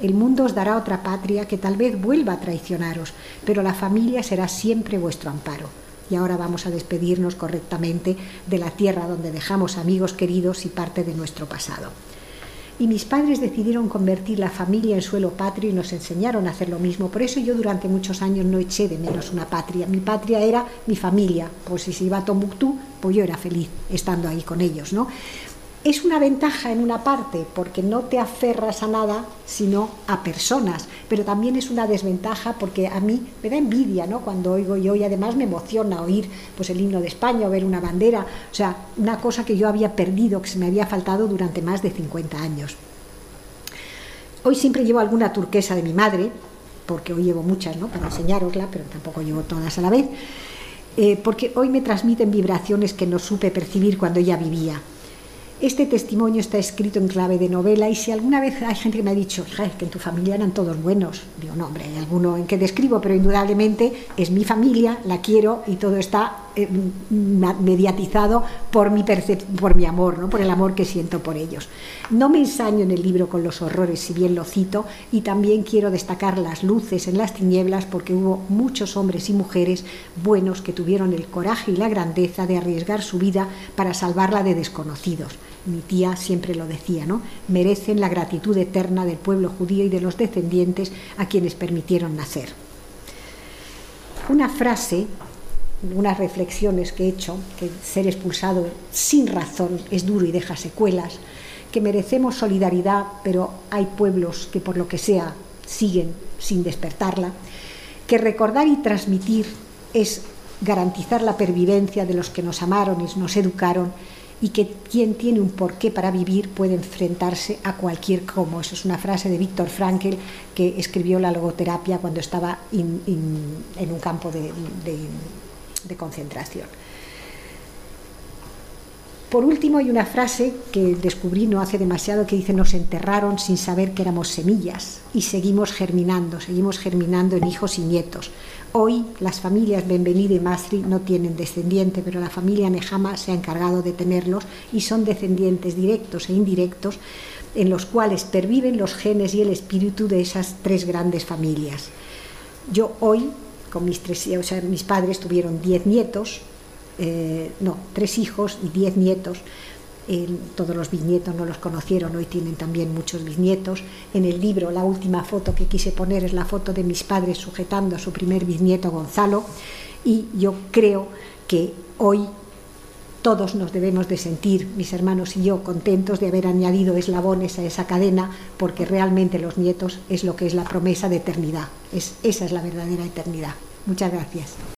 El mundo os dará otra patria que tal vez vuelva a traicionaros, pero la familia será siempre vuestro amparo. Y ahora vamos a despedirnos correctamente de la tierra donde dejamos amigos queridos y parte de nuestro pasado y mis padres decidieron convertir la familia en suelo patrio y nos enseñaron a hacer lo mismo. Por eso yo durante muchos años no eché de menos una patria. Mi patria era mi familia. Pues si se iba a Tombuctú, pues yo era feliz estando ahí con ellos, ¿no? Es una ventaja en una parte porque no te aferras a nada sino a personas, pero también es una desventaja porque a mí me da envidia ¿no? cuando oigo yo y además me emociona oír pues, el himno de España o ver una bandera, o sea, una cosa que yo había perdido, que se me había faltado durante más de 50 años. Hoy siempre llevo alguna turquesa de mi madre, porque hoy llevo muchas ¿no? para enseñarosla, pero tampoco llevo todas a la vez, eh, porque hoy me transmiten vibraciones que no supe percibir cuando ella vivía este testimonio está escrito en clave de novela y si alguna vez hay gente que me ha dicho, que en tu familia eran todos buenos, digo, no, hombre, hay alguno en que describo, pero indudablemente es mi familia, la quiero y todo está eh, mediatizado por mi, por mi amor, ¿no? por el amor que siento por ellos. No me ensaño en el libro con los horrores, si bien lo cito, y también quiero destacar las luces en las tinieblas porque hubo muchos hombres y mujeres buenos que tuvieron el coraje y la grandeza de arriesgar su vida para salvarla de desconocidos mi tía siempre lo decía, ¿no? Merecen la gratitud eterna del pueblo judío y de los descendientes a quienes permitieron nacer. Una frase, unas reflexiones que he hecho, que ser expulsado sin razón es duro y deja secuelas, que merecemos solidaridad, pero hay pueblos que por lo que sea siguen sin despertarla, que recordar y transmitir es garantizar la pervivencia de los que nos amaron y nos educaron y que quien tiene un porqué para vivir puede enfrentarse a cualquier cómo. Eso es una frase de Víctor Frankl que escribió la logoterapia cuando estaba en un campo de, de concentración. Por último, hay una frase que descubrí no hace demasiado que dice, nos enterraron sin saber que éramos semillas y seguimos germinando, seguimos germinando en hijos y nietos. Hoy las familias Benvenida y Masri no tienen descendiente, pero la familia Nejama se ha encargado de tenerlos y son descendientes directos e indirectos en los cuales perviven los genes y el espíritu de esas tres grandes familias. Yo hoy, con mis tres, o sea, mis padres tuvieron diez nietos, eh, no, tres hijos y diez nietos, todos los bisnietos no los conocieron, hoy tienen también muchos bisnietos. En el libro la última foto que quise poner es la foto de mis padres sujetando a su primer bisnieto Gonzalo y yo creo que hoy todos nos debemos de sentir, mis hermanos y yo, contentos de haber añadido eslabones a esa cadena, porque realmente los nietos es lo que es la promesa de eternidad. Es, esa es la verdadera eternidad. Muchas gracias.